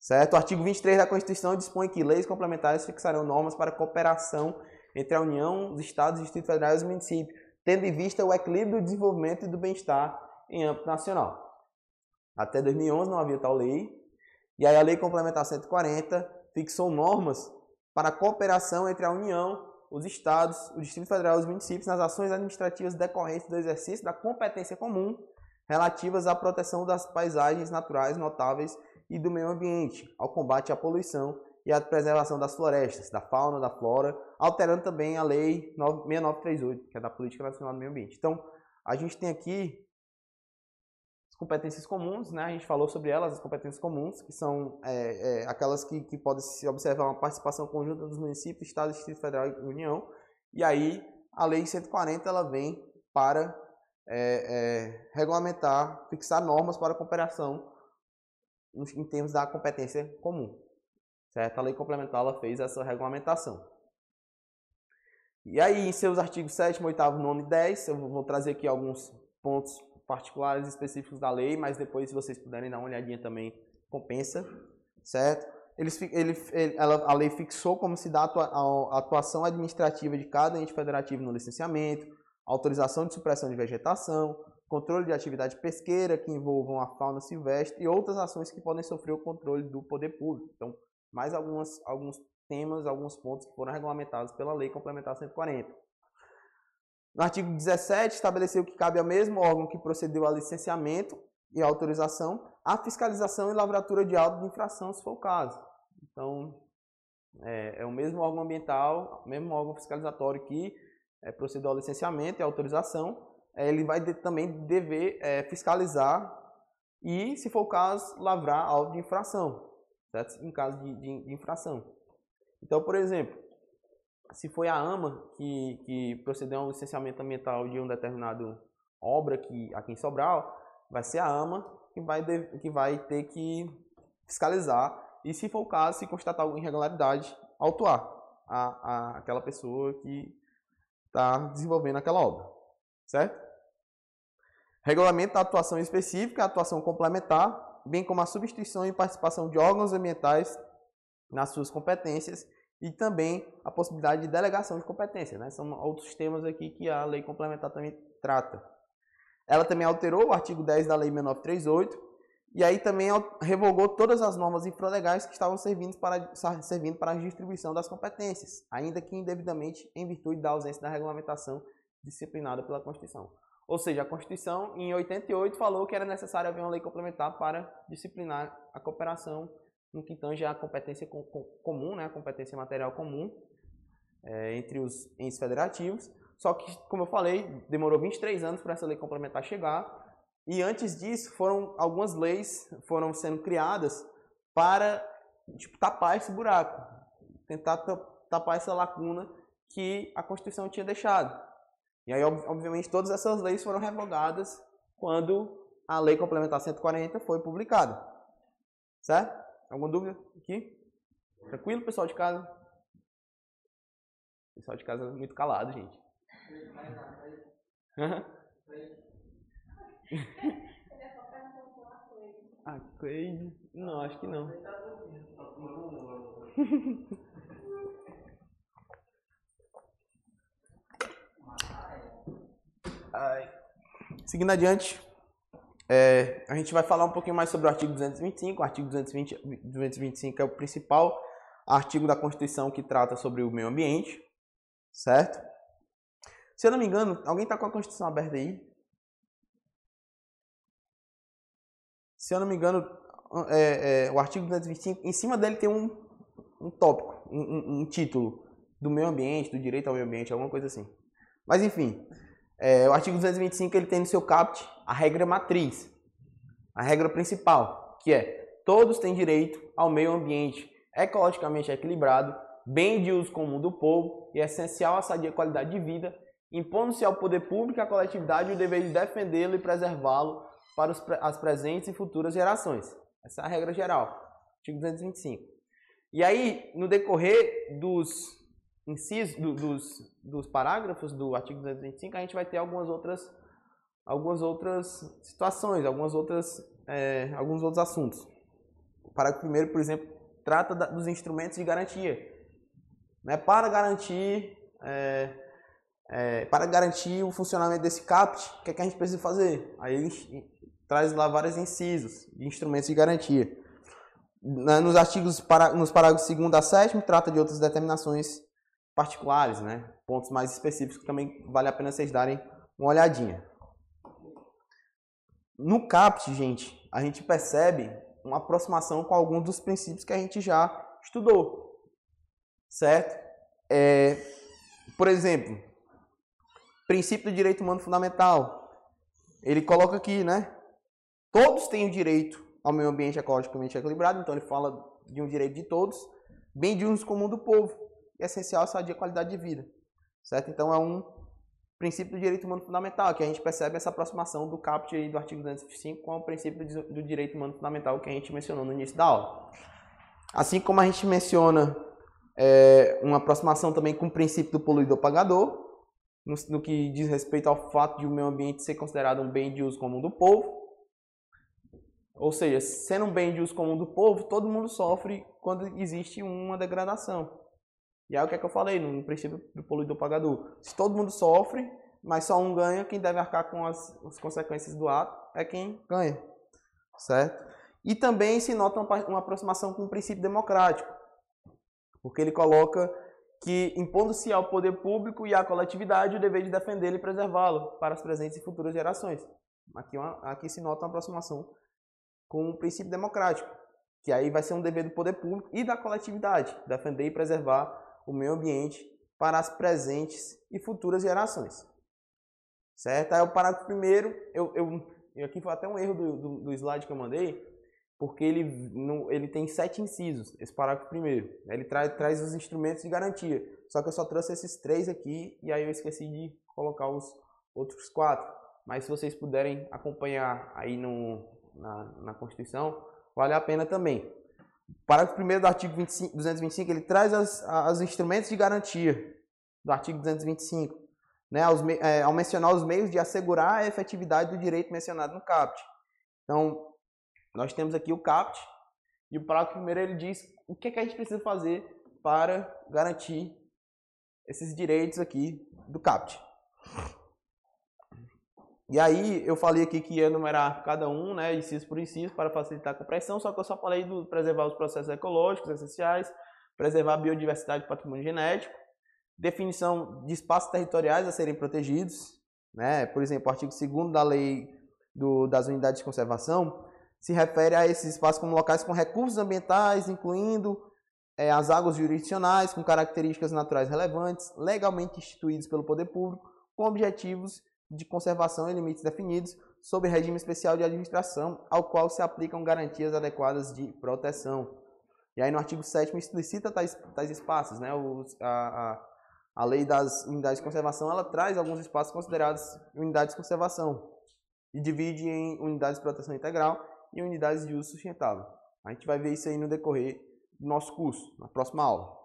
Certo? O artigo 23 da Constituição dispõe que leis complementares fixarão normas para cooperação entre a União, os Estados, Distrito Federal e os municípios, tendo em vista o equilíbrio do desenvolvimento e do bem-estar em âmbito nacional. Até 2011 não havia tal lei, e aí a Lei Complementar 140 fixou normas para a cooperação entre a União, os Estados, o Distrito Federal e os municípios nas ações administrativas decorrentes do exercício da competência comum relativas à proteção das paisagens naturais notáveis e do meio ambiente, ao combate à poluição e à preservação das florestas, da fauna, da flora, alterando também a Lei 6938, que é da Política Nacional do Meio Ambiente. Então, a gente tem aqui competências comuns, né? a gente falou sobre elas, as competências comuns, que são é, é, aquelas que, que podem se observar uma participação conjunta dos municípios, Estado, Distrito Federal e União, e aí a Lei 140 ela vem para é, é, regulamentar, fixar normas para a cooperação em termos da competência comum. Certo? A lei complementar ela fez essa regulamentação. E aí, em seus artigos 7, 8, 9 e 10, eu vou trazer aqui alguns pontos particulares específicos da lei, mas depois, se vocês puderem dar uma olhadinha também, compensa, certo? Ele, ele, ela, a lei fixou como se dá a atuação administrativa de cada ente federativo no licenciamento, autorização de supressão de vegetação, controle de atividade pesqueira que envolvam a fauna silvestre e outras ações que podem sofrer o controle do poder público. Então, mais algumas, alguns temas, alguns pontos que foram regulamentados pela Lei Complementar 140. No artigo 17, estabeleceu que cabe ao mesmo órgão que procedeu ao licenciamento e autorização a fiscalização e lavratura de auto de infração, se for o caso. Então, é, é o mesmo órgão ambiental, o mesmo órgão fiscalizatório que é, procedeu ao licenciamento e autorização, é, ele vai de, também dever é, fiscalizar e, se for o caso, lavrar auto de infração, certo? em caso de, de, de infração. Então, por exemplo, se foi a AMA que, que procedeu ao licenciamento ambiental de uma determinada obra aqui, aqui em Sobral, vai ser a AMA que vai, de, que vai ter que fiscalizar e, se for o caso, se constatar alguma irregularidade, autuar a, a, aquela pessoa que está desenvolvendo aquela obra, certo? Regulamenta a atuação específica, a atuação complementar, bem como a substituição e participação de órgãos ambientais nas suas competências e também a possibilidade de delegação de competência. Né? São outros temas aqui que a lei complementar também trata. Ela também alterou o artigo 10 da Lei 6938 e aí também revogou todas as normas infralegais que estavam servindo para, servindo para a distribuição das competências, ainda que indevidamente em virtude da ausência da regulamentação disciplinada pela Constituição. Ou seja, a Constituição, em 88, falou que era necessário haver uma lei complementar para disciplinar a cooperação no que tange a competência comum, né, a competência material comum é, entre os entes federativos. Só que, como eu falei, demorou 23 anos para essa lei complementar chegar e antes disso, foram algumas leis foram sendo criadas para tipo, tapar esse buraco, tentar tapar essa lacuna que a Constituição tinha deixado. E aí, obviamente, todas essas leis foram revogadas quando a Lei Complementar 140 foi publicada. Certo? Alguma dúvida aqui? Tranquilo, pessoal de casa? Pessoal de casa muito calado, gente. A [laughs] Cleide? Não, acho que não. [laughs] Ai. Seguindo adiante, é, a gente vai falar um pouquinho mais sobre o artigo 225. O artigo 220, 225 é o principal artigo da Constituição que trata sobre o meio ambiente, certo? Se eu não me engano, alguém está com a Constituição aberta aí? se eu não me engano, é, é, o artigo 225, em cima dele tem um, um tópico, um, um, um, título do meio ambiente, do direito ao meio ambiente, alguma coisa assim. Mas enfim, é, o artigo 225 ele tem no seu caput a regra matriz, a regra principal, que é todos têm direito ao meio ambiente ecologicamente equilibrado, bem de uso comum do povo e essencial à sadia qualidade de vida, impondo-se ao poder público e à coletividade o dever de defendê-lo e preservá-lo para as presentes e futuras gerações. Essa é a regra geral, artigo 225. E aí, no decorrer dos incisos, do, dos, dos parágrafos do artigo 225, a gente vai ter algumas outras, algumas outras situações, algumas outras, é, alguns outros assuntos. parágrafo 1 por exemplo, trata da, dos instrumentos de garantia. Né? Para garantir é, é, para garantir o funcionamento desse CAPT, o que, é que a gente precisa fazer? Aí ele traz lá vários incisos de instrumentos de garantia. Nos artigos, nos parágrafos 2 a 7, trata de outras determinações particulares, né? pontos mais específicos que também vale a pena vocês darem uma olhadinha. No CAPT, gente, a gente percebe uma aproximação com alguns dos princípios que a gente já estudou, certo? É, por exemplo, princípio do direito humano fundamental. Ele coloca aqui, né? Todos têm o direito ao meio ambiente ecologicamente equilibrado, então ele fala de um direito de todos, bem de uns comum do povo, e essencial a saúde e a qualidade de vida, certo? Então é um princípio do direito humano fundamental, que a gente percebe essa aproximação do caput do artigo 205 com o princípio do direito humano fundamental que a gente mencionou no início da aula. Assim como a gente menciona é, uma aproximação também com o princípio do poluidor-pagador, no, no, que diz respeito ao fato de o meio ambiente ser considerado um bem de uso comum do povo. Ou seja, sendo um bem de uso comum do povo, todo mundo sofre quando existe uma degradação. E é o que, é que eu falei no princípio do poluidor-pagador. Se todo mundo sofre, mas só um ganha, quem deve arcar com as, as consequências do ato é quem ganha. Certo? E também se nota uma, uma aproximação com o princípio democrático. Porque ele coloca que impondo-se ao poder público e à coletividade o dever de defendê-lo e preservá-lo para as presentes e futuras gerações. Aqui, uma, aqui se nota uma aproximação com o princípio democrático, que aí vai ser um dever do poder público e da coletividade, defender e preservar o meio ambiente para as presentes e futuras gerações. Certo? Aí o parágrafo primeiro, eu, eu, aqui foi até um erro do, do, do slide que eu mandei, porque ele, no, ele tem sete incisos, esse parágrafo primeiro. Ele traz, traz os instrumentos de garantia. Só que eu só trouxe esses três aqui e aí eu esqueci de colocar os outros quatro. Mas se vocês puderem acompanhar aí no, na, na Constituição, vale a pena também. Parágrafo 1 do artigo 25, 225, ele traz as, os instrumentos de garantia do artigo 225, né, aos, é, ao mencionar os meios de assegurar a efetividade do direito mencionado no CAPT. Então, nós temos aqui o CAPT, e o parágrafo 1 ele diz o que, é que a gente precisa fazer para garantir esses direitos aqui do CAPT. E aí eu falei aqui que ia enumerar cada um, né, inciso por inciso, para facilitar a compreensão, só que eu só falei do preservar os processos ecológicos essenciais, preservar a biodiversidade e patrimônio genético, definição de espaços territoriais a serem protegidos, né, por exemplo, o artigo 2 da lei do, das unidades de conservação se refere a esses espaços como locais com recursos ambientais, incluindo é, as águas jurisdicionais com características naturais relevantes, legalmente instituídos pelo poder público, com objetivos de conservação e limites definidos, sob regime especial de administração, ao qual se aplicam garantias adequadas de proteção. E aí no artigo 7 explicita tais, tais espaços, né? Os, a, a, a lei das unidades de conservação, ela traz alguns espaços considerados unidades de conservação e divide em unidades de proteção integral e unidades de uso sustentável. A gente vai ver isso aí no decorrer do nosso curso, na próxima aula.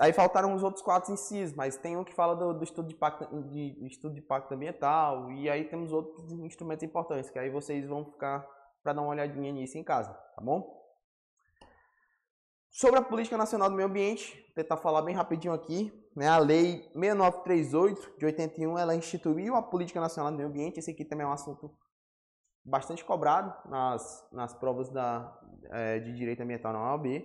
Aí faltaram os outros quatro incisos, mas tem um que fala do, do estudo, de impacto, de, estudo de impacto ambiental, e aí temos outros instrumentos importantes, que aí vocês vão ficar para dar uma olhadinha nisso em casa, tá bom? Sobre a Política Nacional do Meio Ambiente, vou tentar falar bem rapidinho aqui, né? A Lei 6938 de 81, ela instituiu a Política Nacional do Meio Ambiente, esse aqui também é um assunto bastante cobrado nas, nas provas da, é, de Direito Ambiental na OAB.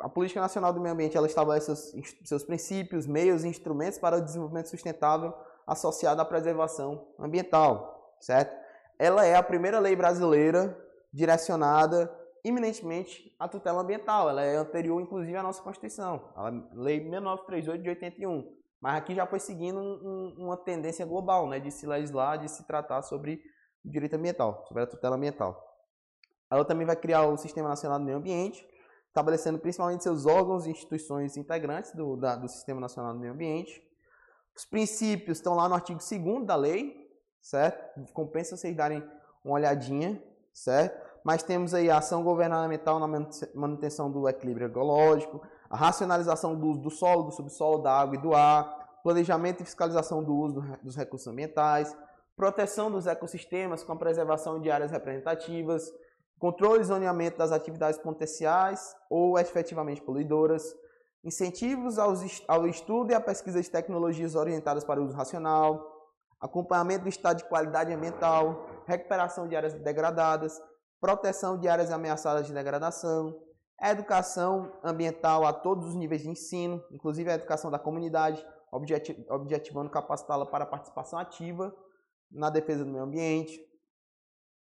A Política Nacional do Meio Ambiente ela estabelece seus, seus princípios, meios e instrumentos para o desenvolvimento sustentável associado à preservação ambiental, certo? Ela é a primeira lei brasileira direcionada iminentemente à tutela ambiental. Ela é anterior, inclusive, à nossa Constituição, a Lei 6938 de 81. Mas aqui já foi seguindo um, um, uma tendência global, né, de se legislar, de se tratar sobre o direito ambiental, sobre a tutela ambiental. Ela também vai criar o Sistema Nacional do Meio Ambiente, estabelecendo principalmente seus órgãos e instituições integrantes do, da, do Sistema Nacional do Meio Ambiente. Os princípios estão lá no artigo 2 da lei, certo? Compensa vocês darem uma olhadinha, certo? Mas temos aí a ação governamental na manutenção do equilíbrio ecológico, a racionalização do uso do solo, do subsolo, da água e do ar, planejamento e fiscalização do uso dos recursos ambientais, proteção dos ecossistemas com a preservação de áreas representativas, controle e zoneamento das atividades potenciais ou efetivamente poluidoras, incentivos ao estudo e à pesquisa de tecnologias orientadas para o uso racional, acompanhamento do estado de qualidade ambiental, recuperação de áreas degradadas, proteção de áreas ameaçadas de degradação, educação ambiental a todos os níveis de ensino, inclusive a educação da comunidade, objetivando capacitá-la para a participação ativa na defesa do meio ambiente,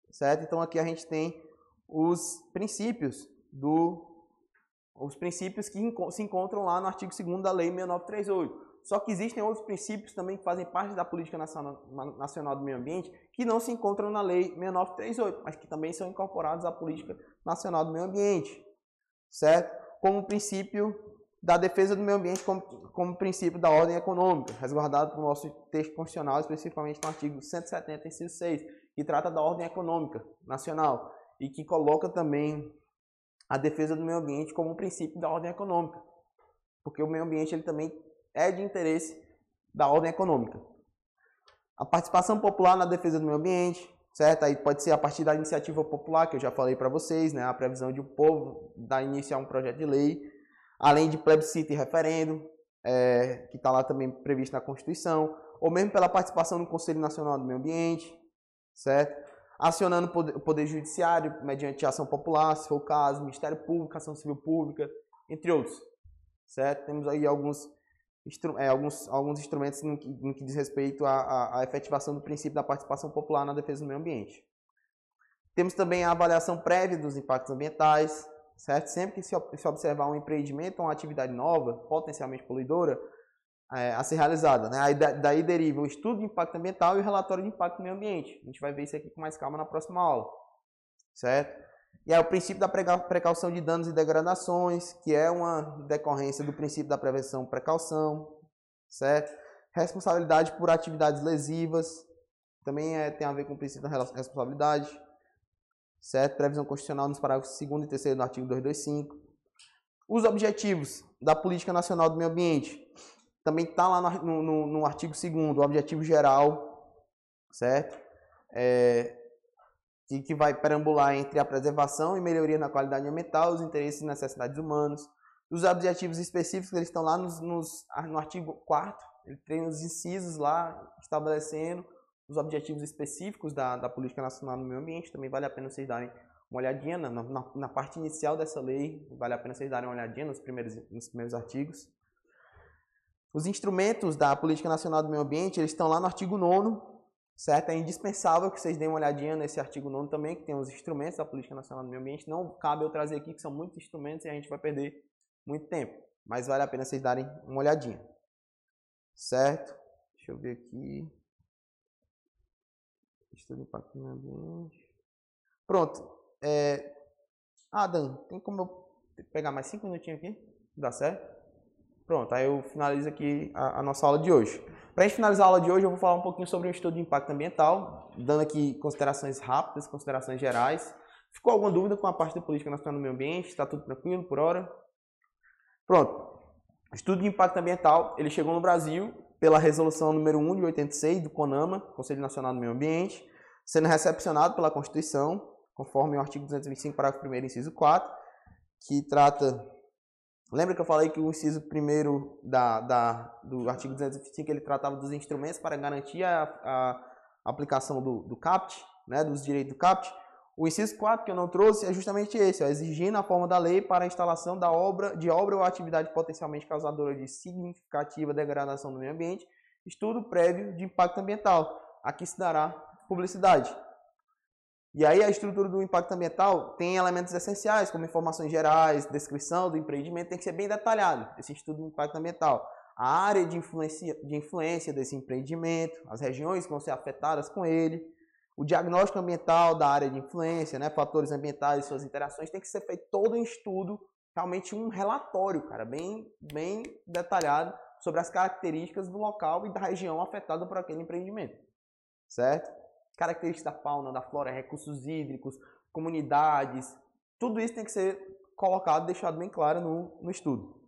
certo? Então aqui a gente tem os princípios do os princípios que se encontram lá no artigo 2 da Lei 6938. Só que existem outros princípios também que fazem parte da Política Nacional do Meio Ambiente que não se encontram na Lei 6938, mas que também são incorporados à Política Nacional do Meio Ambiente, certo? Como o princípio da defesa do meio ambiente como, como princípio da ordem econômica, resguardado no nosso texto constitucional, especificamente no artigo 170, inciso 6, que trata da ordem econômica nacional e que coloca também a defesa do meio ambiente como um princípio da ordem econômica, porque o meio ambiente ele também é de interesse da ordem econômica. A participação popular na defesa do meio ambiente, certo? Aí pode ser a partir da iniciativa popular, que eu já falei para vocês, né? A previsão de o um povo dar iniciar um projeto de lei, além de plebiscito e referendo, é, que está lá também previsto na Constituição, ou mesmo pela participação no Conselho Nacional do Meio Ambiente, certo? Acionando o poder, Judiciário mediante ação popular, se for o caso, Ministério Público, Ação Civil Pública, entre outros, certo? Temos aí alguns é, alguns, alguns instrumentos no que, que diz respeito à, à, à, efetivação do princípio da participação popular na defesa do meio ambiente. Temos também a avaliação prévia dos impactos ambientais, certo? Sempre que se observar um empreendimento ou uma atividade nova, potencialmente poluidora, é, a ser realizada. Né? Aí, daí deriva o estudo de impacto ambiental e o relatório de impacto no meio ambiente. A gente vai ver isso aqui com mais calma na próxima aula, certo? E é o princípio da precaução de danos e degradações, que é uma decorrência do princípio da prevenção precaução, certo? Responsabilidade por atividades lesivas, também é, tem a ver com o princípio da responsabilidade, certo? Previsão constitucional nos parágrafos 2 e 3 do artigo 225. Os objetivos da Política Nacional do Meio Ambiente, também está lá no, no, no artigo 2 o objetivo geral, certo? É, que, que vai perambular entre a preservação e melhoria na qualidade ambiental, os interesses e necessidades humanos. Os objetivos específicos, eles estão lá nos, nos, no artigo 4 ele tem os incisos lá estabelecendo os objetivos específicos da, da Política Nacional no Meio Ambiente. Também vale a pena vocês darem uma olhadinha na, na, na parte inicial dessa lei, vale a pena vocês darem uma olhadinha nos primeiros, nos primeiros artigos. Os instrumentos da Política Nacional do Meio Ambiente, eles estão lá no artigo 9 certo? É indispensável que vocês deem uma olhadinha nesse artigo 9 também, que tem os instrumentos da Política Nacional do Meio Ambiente. Não cabe eu trazer aqui, que são muitos instrumentos e a gente vai perder muito tempo. Mas vale a pena vocês darem uma olhadinha. Certo? Deixa eu ver aqui. Estudo impacto meio ambiente. Pronto. É... Adam, tem como eu pegar mais cinco minutinhos aqui? Dá certo? Pronto, aí eu finalizo aqui a, a nossa aula de hoje. Para a gente finalizar a aula de hoje, eu vou falar um pouquinho sobre o estudo de impacto ambiental, dando aqui considerações rápidas, considerações gerais. Ficou alguma dúvida com a parte da política nacional do meio ambiente? Está tudo tranquilo por hora? Pronto. Estudo de impacto ambiental, ele chegou no Brasil pela resolução número 1 de 86 do CONAMA, Conselho Nacional do Meio Ambiente, sendo recepcionado pela Constituição, conforme o artigo 225, parágrafo 1 inciso 4, que trata Lembra que eu falei que o inciso primeiro da, da, do artigo 225 ele tratava dos instrumentos para garantir a, a aplicação do, do CAPT, né, dos direitos do CAPT? O inciso 4 que eu não trouxe é justamente esse, ó, exigindo a forma da lei para a instalação da obra, de obra ou atividade potencialmente causadora de significativa degradação do meio ambiente, estudo prévio de impacto ambiental. Aqui se dará publicidade. E aí a estrutura do impacto ambiental tem elementos essenciais, como informações gerais, descrição do empreendimento, tem que ser bem detalhado, esse estudo do impacto ambiental. A área de influência, de influência desse empreendimento, as regiões que vão ser afetadas com ele, o diagnóstico ambiental da área de influência, né, fatores ambientais e suas interações, tem que ser feito todo um estudo, realmente um relatório, cara, bem, bem detalhado sobre as características do local e da região afetada por aquele empreendimento, certo? Características da fauna, da flora, recursos hídricos, comunidades, tudo isso tem que ser colocado, deixado bem claro no, no estudo.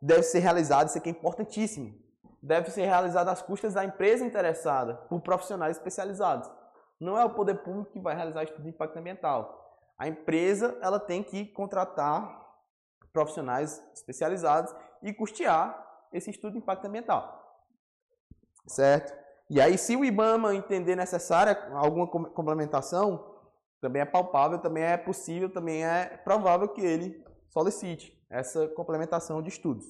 Deve ser realizado, isso aqui é importantíssimo, deve ser realizado às custas da empresa interessada, por profissionais especializados. Não é o poder público que vai realizar estudo de impacto ambiental. A empresa ela tem que contratar profissionais especializados e custear esse estudo de impacto ambiental. Certo? E aí, se o IBAMA entender necessária alguma complementação, também é palpável, também é possível, também é provável que ele solicite essa complementação de estudos.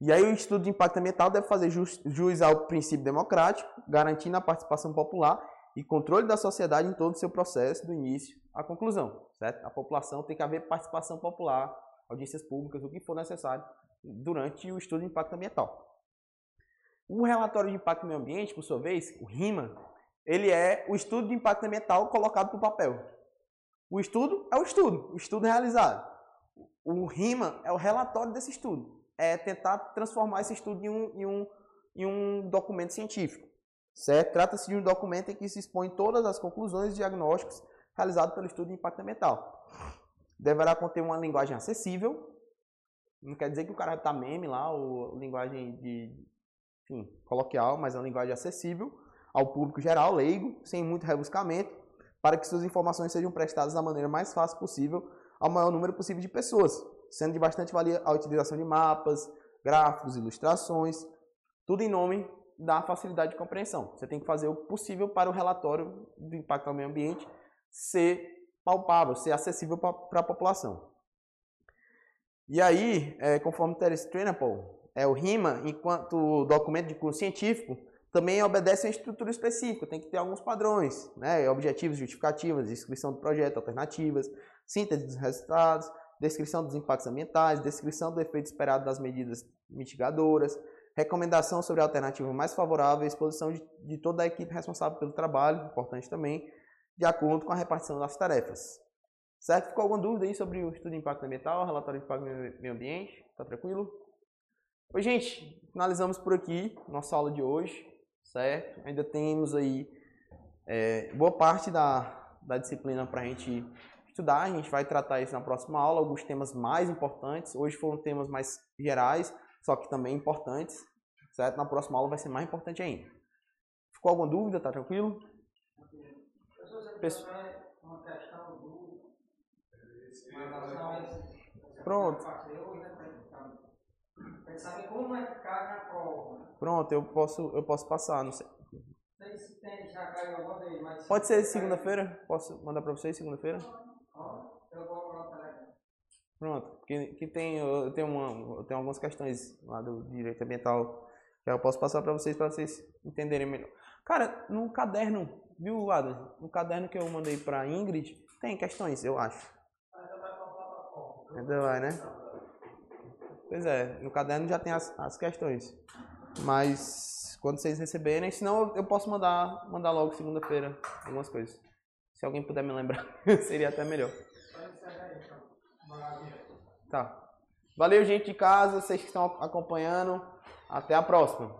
E aí o estudo de impacto ambiental deve fazer jus, ao princípio democrático, garantindo a participação popular e controle da sociedade em todo o seu processo, do início à conclusão. Certo? A população tem que haver participação popular, audiências públicas, o que for necessário durante o estudo de impacto ambiental. O relatório de impacto no meio ambiente, por sua vez, o RIMA, ele é o estudo de impacto ambiental colocado para o papel. O estudo é o estudo, o estudo realizado. O RIMA é o relatório desse estudo é tentar transformar esse estudo em um, em um, em um documento científico. Certo? Trata-se de um documento em que se expõe todas as conclusões e diagnósticos realizados pelo estudo de impacto ambiental. Deverá conter uma linguagem acessível. Não quer dizer que o cara está meme lá, ou linguagem de, enfim, coloquial, mas é uma linguagem acessível ao público geral, leigo, sem muito rebuscamento, para que suas informações sejam prestadas da maneira mais fácil possível ao maior número possível de pessoas, sendo de bastante valia a utilização de mapas, gráficos, ilustrações, tudo em nome da facilidade de compreensão. Você tem que fazer o possível para o relatório do impacto ao meio ambiente ser palpável, ser acessível para a população. E aí, é, conforme Terence Trenapol, é, o RIMA, enquanto documento de curso científico, também obedece a estrutura específica, tem que ter alguns padrões, né, objetivos, justificativas, descrição do projeto, alternativas, síntese dos resultados, descrição dos impactos ambientais, descrição do efeito esperado das medidas mitigadoras, recomendação sobre a alternativa mais favorável, exposição de, de toda a equipe responsável pelo trabalho, importante também, de acordo com a repartição das tarefas. Certo? Ficou alguma dúvida aí sobre o estudo de impacto ambiental, relatório de impacto meio ambiente? Tá tranquilo? Oi, gente, finalizamos por aqui nossa aula de hoje, certo? Ainda temos aí é, boa parte da, da disciplina para a gente estudar. A gente vai tratar isso na próxima aula, alguns temas mais importantes. Hoje foram temas mais gerais, só que também importantes, certo? Na próxima aula vai ser mais importante ainda. Ficou alguma dúvida? Tá tranquilo? Pessoal... Pronto. Pronto, eu posso, eu posso passar, não sei. Pode ser segunda-feira? Posso mandar para vocês segunda-feira? Pronto, que, que tem, eu tenho, uma, eu tenho algumas questões lá do direito ambiental que eu posso passar para vocês, para vocês entenderem melhor. Cara, no caderno, viu, Adam? No caderno que eu mandei para Ingrid, tem questões, eu acho. Ainda vai, né? Pois é, no caderno já tem as, as questões. Mas quando vocês receberem, senão eu posso mandar, mandar logo segunda-feira algumas coisas. Se alguém puder me lembrar, [laughs] seria até melhor. Tá. Valeu, gente de casa, vocês que estão acompanhando. Até a próxima.